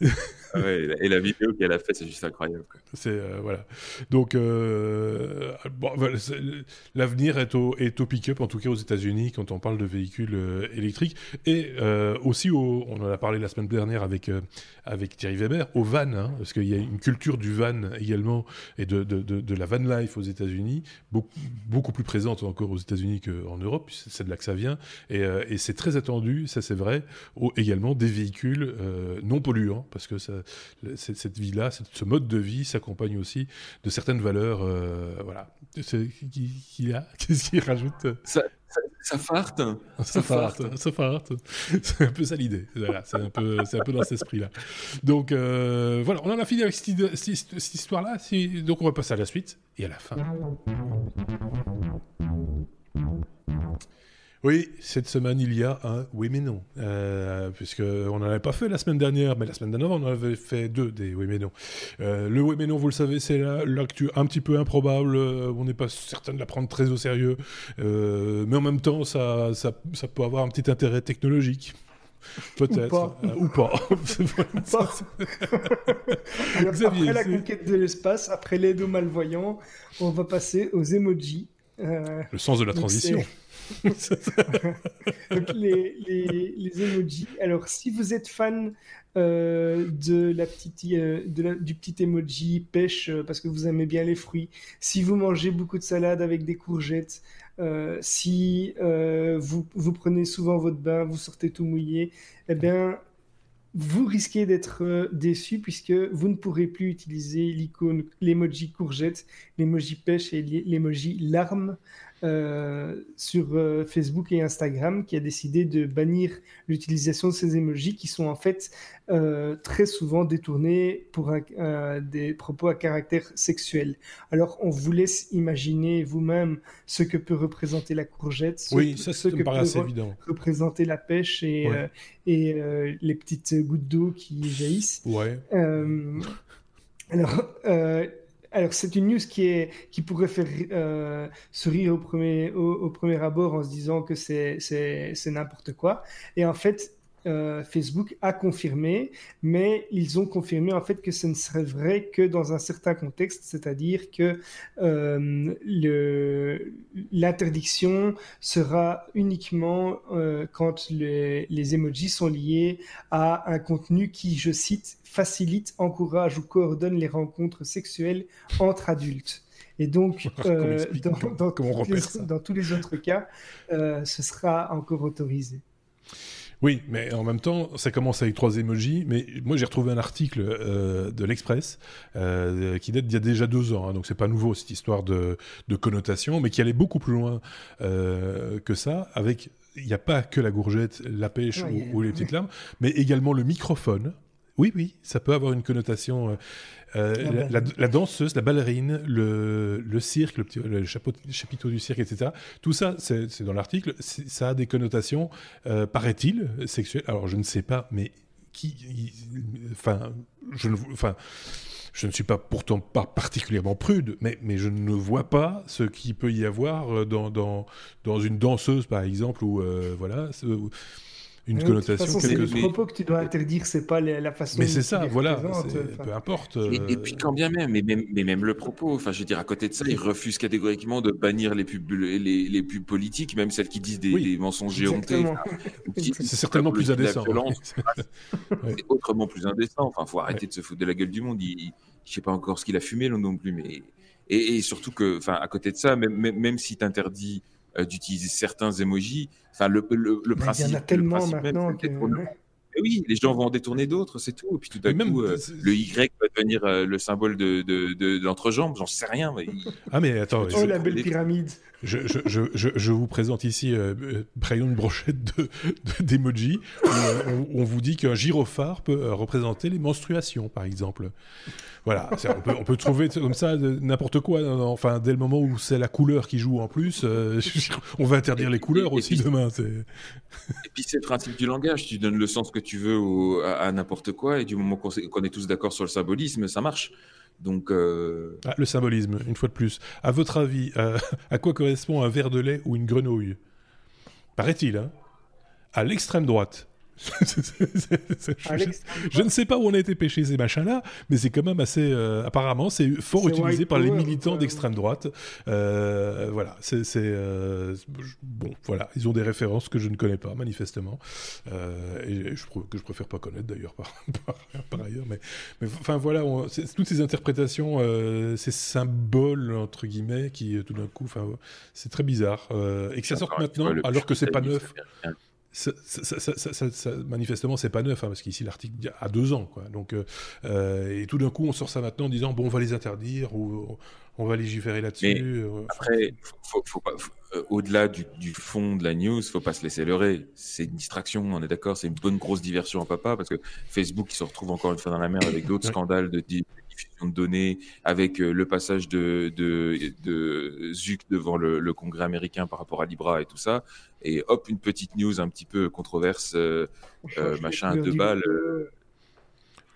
*laughs* *laughs* Et la vidéo qu'elle a fait, c'est juste incroyable. C'est euh, voilà. Donc euh, l'avenir est au, est au pick-up, en tout cas aux États-Unis, quand on parle de véhicules euh, électriques, et aussi au, on en a parlé la semaine dernière avec avec Thierry Weber, au van, hein, parce qu'il y a une culture du van également et de, de, la van life aux États-Unis, beaucoup, beaucoup plus présente encore aux États-Unis qu'en Europe, c'est de là que ça vient, et, et c'est très attendu, ça c'est vrai, également des véhicules non polluants, parce que ça, cette vie-là, ce mode de vie s'accompagne aussi de certaines valeurs. Euh, voilà. Qu'il a *laughs* Qu'est-ce qu'il rajoute? Ça, ça, farte. Ça, farte. Ça farte. C'est un peu ça l'idée. c'est un peu, c'est un peu dans cet esprit-là. Donc euh, voilà, on en a fini avec cette, cette histoire-là. Donc on va passer à la suite et à la fin. Oui, cette semaine, il y a un oui mais non. Euh, Puisqu'on n'en avait pas fait la semaine dernière, mais la semaine dernière, on en avait fait deux des oui mais non. Euh, le oui mais non, vous le savez, c'est l'actu un petit peu improbable. Euh, on n'est pas certain de la prendre très au sérieux. Euh, mais en même temps, ça, ça, ça peut avoir un petit intérêt technologique. Peut-être. Ou pas. après la conquête de l'espace, après l'aide aux malvoyants, on va passer aux emojis. le sens de la transition. *laughs* les, emojis. Alors, si vous êtes fan euh, de la petite, euh, de du petit emoji pêche euh, parce que vous aimez bien les fruits, si vous mangez beaucoup de salade avec des courgettes, si vous, vous prenez souvent votre bain, vous sortez tout mouillé, eh bien, vous risquez d'être déçu puisque vous ne pourrez plus utiliser l'icône, l'emoji courgette, l'emoji pêche et l'emoji larme euh, sur euh, Facebook et Instagram qui a décidé de bannir l'utilisation de ces emojis qui sont en fait euh, très souvent détournés pour des propos à caractère sexuel. Alors on vous laisse imaginer vous-même ce que peut représenter la courgette, ce, oui, ça, ce que peut évident. représenter la pêche et, et les petites gouttes d'eau qui jaillissent. Ouais. alors alors, c'est une news qui, est, qui pourrait faire euh, sourire au premier, au, premier abord en se disant que c'est n'importe quoi. Et en fait, euh, Facebook a confirmé, mais ils ont confirmé en fait que ce ne serait vrai que dans un certain contexte, c'est-à-dire que euh, l'interdiction sera uniquement euh, quand les, les emojis sont liés à un contenu qui, je cite, facilite, encourage ou coordonne les rencontres sexuelles entre adultes. Et donc, *laughs* euh, dans, dans, tous les autres cas, euh, ce sera encore autorisé. Oui, mais en même temps, ça commence avec trois emojis. Mais moi, j'ai retrouvé un article euh, de l'Express qui date d'il y a déjà deux ans. Hein, donc, c'est pas nouveau cette histoire de, de, connotation, mais qui allait beaucoup plus loin que ça. Avec, il n'y a pas que la gourgette, la pêche ou, ou, les petites larmes, mais également le microphone. Oui, oui, ça peut avoir une connotation. Euh, euh, la, danseuse, la ballerine, le, le cirque, le, petit, le chapeau, chapiteau du cirque, etc. Tout ça, c'est dans l'article. Ça a des connotations, euh, paraît-il, sexuelles. Alors, je ne sais pas, mais qui. Enfin, je ne. Enfin. Je ne suis pas pourtant pas particulièrement prude, mais, mais je ne vois pas ce qu'il peut y avoir dans, dans, dans une danseuse, par exemple, ou voilà, une connotation. c'est le propos que tu dois interdire, c'est pas la façon. Mais c'est ça, voilà, peu importe. Et, euh, puis quand bien même, mais même, mais même le propos, enfin, je veux dire, à côté de ça, ils refusent catégoriquement de bannir les pubs, les, les pubs politiques, même celles qui disent des, mensonges géantés. *laughs* c'est certainement plus indécent. *laughs* C'est autrement plus indécent. Enfin, faut arrêter de se foutre de la gueule du monde. Il, je sais pas encore ce qu'il a fumé, non plus, mais et, surtout que, enfin, à côté de ça, même, même, même si tu interdis euh, d'utiliser certains emojis. Enfin, le, le, le principe. Il y en a tellement maintenant. Oui, les gens vont en détourner d'autres, c'est tout. Et puis tout d'un coup, euh, le Y va devenir euh, le symbole de, de, de, l'entrejambe, j'en sais rien. Mais... Ah, mais attends. Oh, la belle pyramide. Je, je, je, je, vous présente ici euh, une brochette d'emoji de, où, on vous dit qu'un gyrophare peut représenter les menstruations, par exemple. Voilà, on peut, on peut, trouver comme ça n'importe quoi. Enfin, dès le moment où c'est la couleur qui joue en plus, *laughs* on va interdire les couleurs aussi demain. Et puis c'est le principe du langage. Tu donnes le sens que tu veux à, n'importe quoi, et du moment qu'on est tous d'accord sur le symbolisme, ça marche. Donc, euh, ah, le symbolisme, une fois de plus. À votre avis, euh, *laughs* à quoi correspond un verre de lait ou une grenouille? Paraît-il, hein? À l'extrême droite je, ne sais pas où on a été pêché ces machins-là, mais c'est quand même assez. Euh, apparemment, c'est fort utilisé par les militants d'extrême droite. Euh, voilà, c'est. Euh, bon, voilà, ils ont des références que je ne connais pas, manifestement. et je, que je préfère pas connaître d'ailleurs *laughs* par, par, ailleurs. Mais, mais enfin, voilà, toutes ces interprétations, ces symboles, entre guillemets, qui tout d'un coup. C'est très bizarre. et que ça sorte maintenant, alors que c'est pas neuf ça, ça, ça, manifestement, c'est pas neuf, hein, parce qu'ici l'article a deux ans, quoi. Donc, euh, euh, et tout d'un coup, on sort ça maintenant en disant bon, on va les interdire ou on va légiférer là-dessus. Euh, après, au-delà du, fond de la news, faut pas se laisser leurrer. C'est une distraction, on est d'accord. C'est une bonne grosse diversion à papa, parce que Facebook, il se retrouve encore une fois dans la mer avec d'autres scandales de, diffusion de données, avec le passage de, de, de Zuck devant le, le, Congrès américain par rapport à Libra et tout ça et hop, une petite news un petit peu controverse, euh, euh, machin à deux balles. Euh,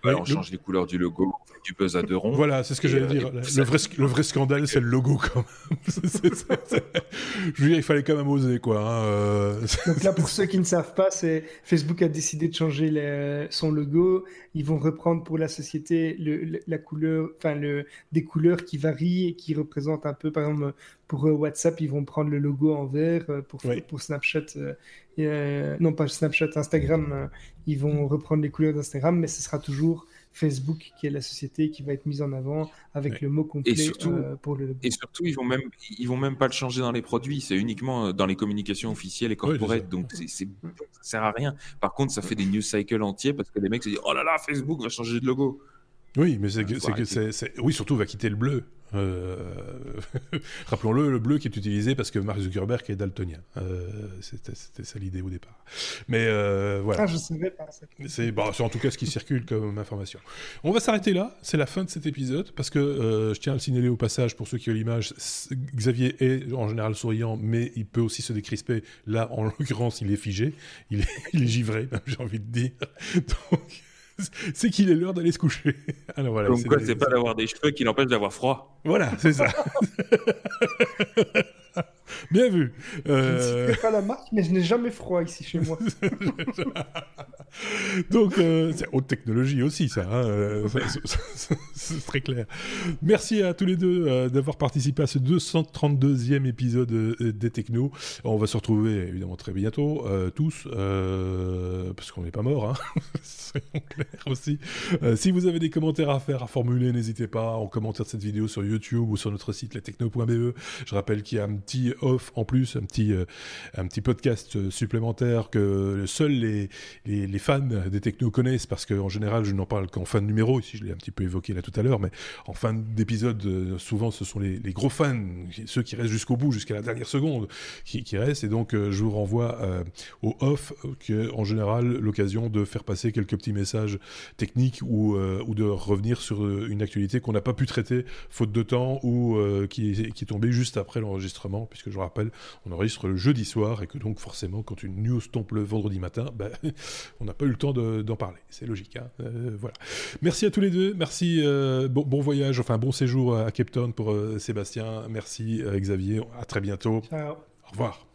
on change les couleurs du logo, du buzz à deux ronds. Voilà, c'est ce que j'allais dire. Le vrai, le vrai, scandale, c'est le logo, quand même. *laughs* Je veux dire, il fallait quand même oser, quoi. Hein, Donc là, pour ceux qui ne savent pas, c'est Facebook a décidé de changer son logo. Ils vont reprendre pour la société le, la couleur, enfin le, des couleurs qui varient et qui représentent un peu, par exemple, pour euh, WhatsApp, ils vont prendre le logo en vert. Euh, pour, pour Snapchat, euh, non pas Snapchat, Instagram, ils vont reprendre les couleurs d'Instagram, mais ce sera toujours Facebook qui est la société qui va être mise en avant avec le mot complet et surtout, pour le Et surtout, ils vont même ils vont même pas le changer dans les produits, c'est uniquement dans les communications officielles et corporate, donc c'est, ça sert à rien. Par contre, ça fait des news cycles entiers parce que les mecs se disent oh là là, Facebook va changer de logo. Oui, mais c'est, c'est, oui, surtout va quitter le bleu. Euh, *laughs* rappelons-le, le bleu qui est utilisé parce que Mark Zuckerberg est daltonien. Euh, c'était, ça l'idée au départ. Mais euh, voilà. Ah, je savais pas. C'est, bah, c'est en tout cas ce qui circule comme information. On va s'arrêter là. C'est la fin de cet épisode parce que je tiens à le signaler au passage pour ceux qui ont l'image. Xavier est en général souriant, mais il peut aussi se décrisper. Là, en l'occurrence, il est figé. Il est, *laughs* il est givré, j'ai envie de dire. *laughs* Donc. *laughs* c'est qu'il est l'heure d'aller se coucher. *laughs* Alors voilà. Donc quoi, c'est pas d'avoir des cheveux qui l'empêchent d'avoir froid. Voilà, c'est ça. *laughs* *laughs* Bien vu. Euh... Je ne sais pas la marque, mais je n'ai jamais froid ici chez moi. *laughs* Donc, euh, c'est haute technologie aussi, ça. Hein, euh, c'est très clair. Merci à tous les deux euh, d'avoir participé à ce 232e épisode des Technos. On va se retrouver évidemment très bientôt, tous, parce qu'on n'est pas mort. Hein. *laughs* Soyons clairs aussi. si vous avez des commentaires à faire, à formuler, n'hésitez pas en commentaire de cette vidéo sur YouTube ou sur notre site lestechno.be. Je rappelle qu'il y a un petit off en plus, un petit, un petit podcast supplémentaire que seuls les, les, fans des technos connaissent, parce qu'en général, je n'en parle qu'en fin de numéro, ici je l'ai un petit peu évoqué là tout à l'heure, mais en fin d'épisode, euh, souvent ce sont les, gros fans, ceux qui restent jusqu'au bout, jusqu'à la dernière seconde, qui, restent, et donc euh, je vous renvoie euh, au off, que en général, l'occasion de faire passer quelques petits messages techniques ou, ou de revenir sur une actualité qu'on n'a pas pu traiter, faute de temps, ou qui, qui est tombée juste après l'enregistrement, puisque je rappelle, on enregistre le jeudi soir, et que donc forcément, quand une news tombe le vendredi matin, *laughs* ben, on n'a pas eu le temps d'en parler. C'est logique. Hein. Euh, voilà. Merci à tous les deux. Merci. Euh, bon, voyage, enfin bon séjour à Cape Town pour euh, Sébastien. Merci Xavier. À très bientôt. Ciao. Au revoir.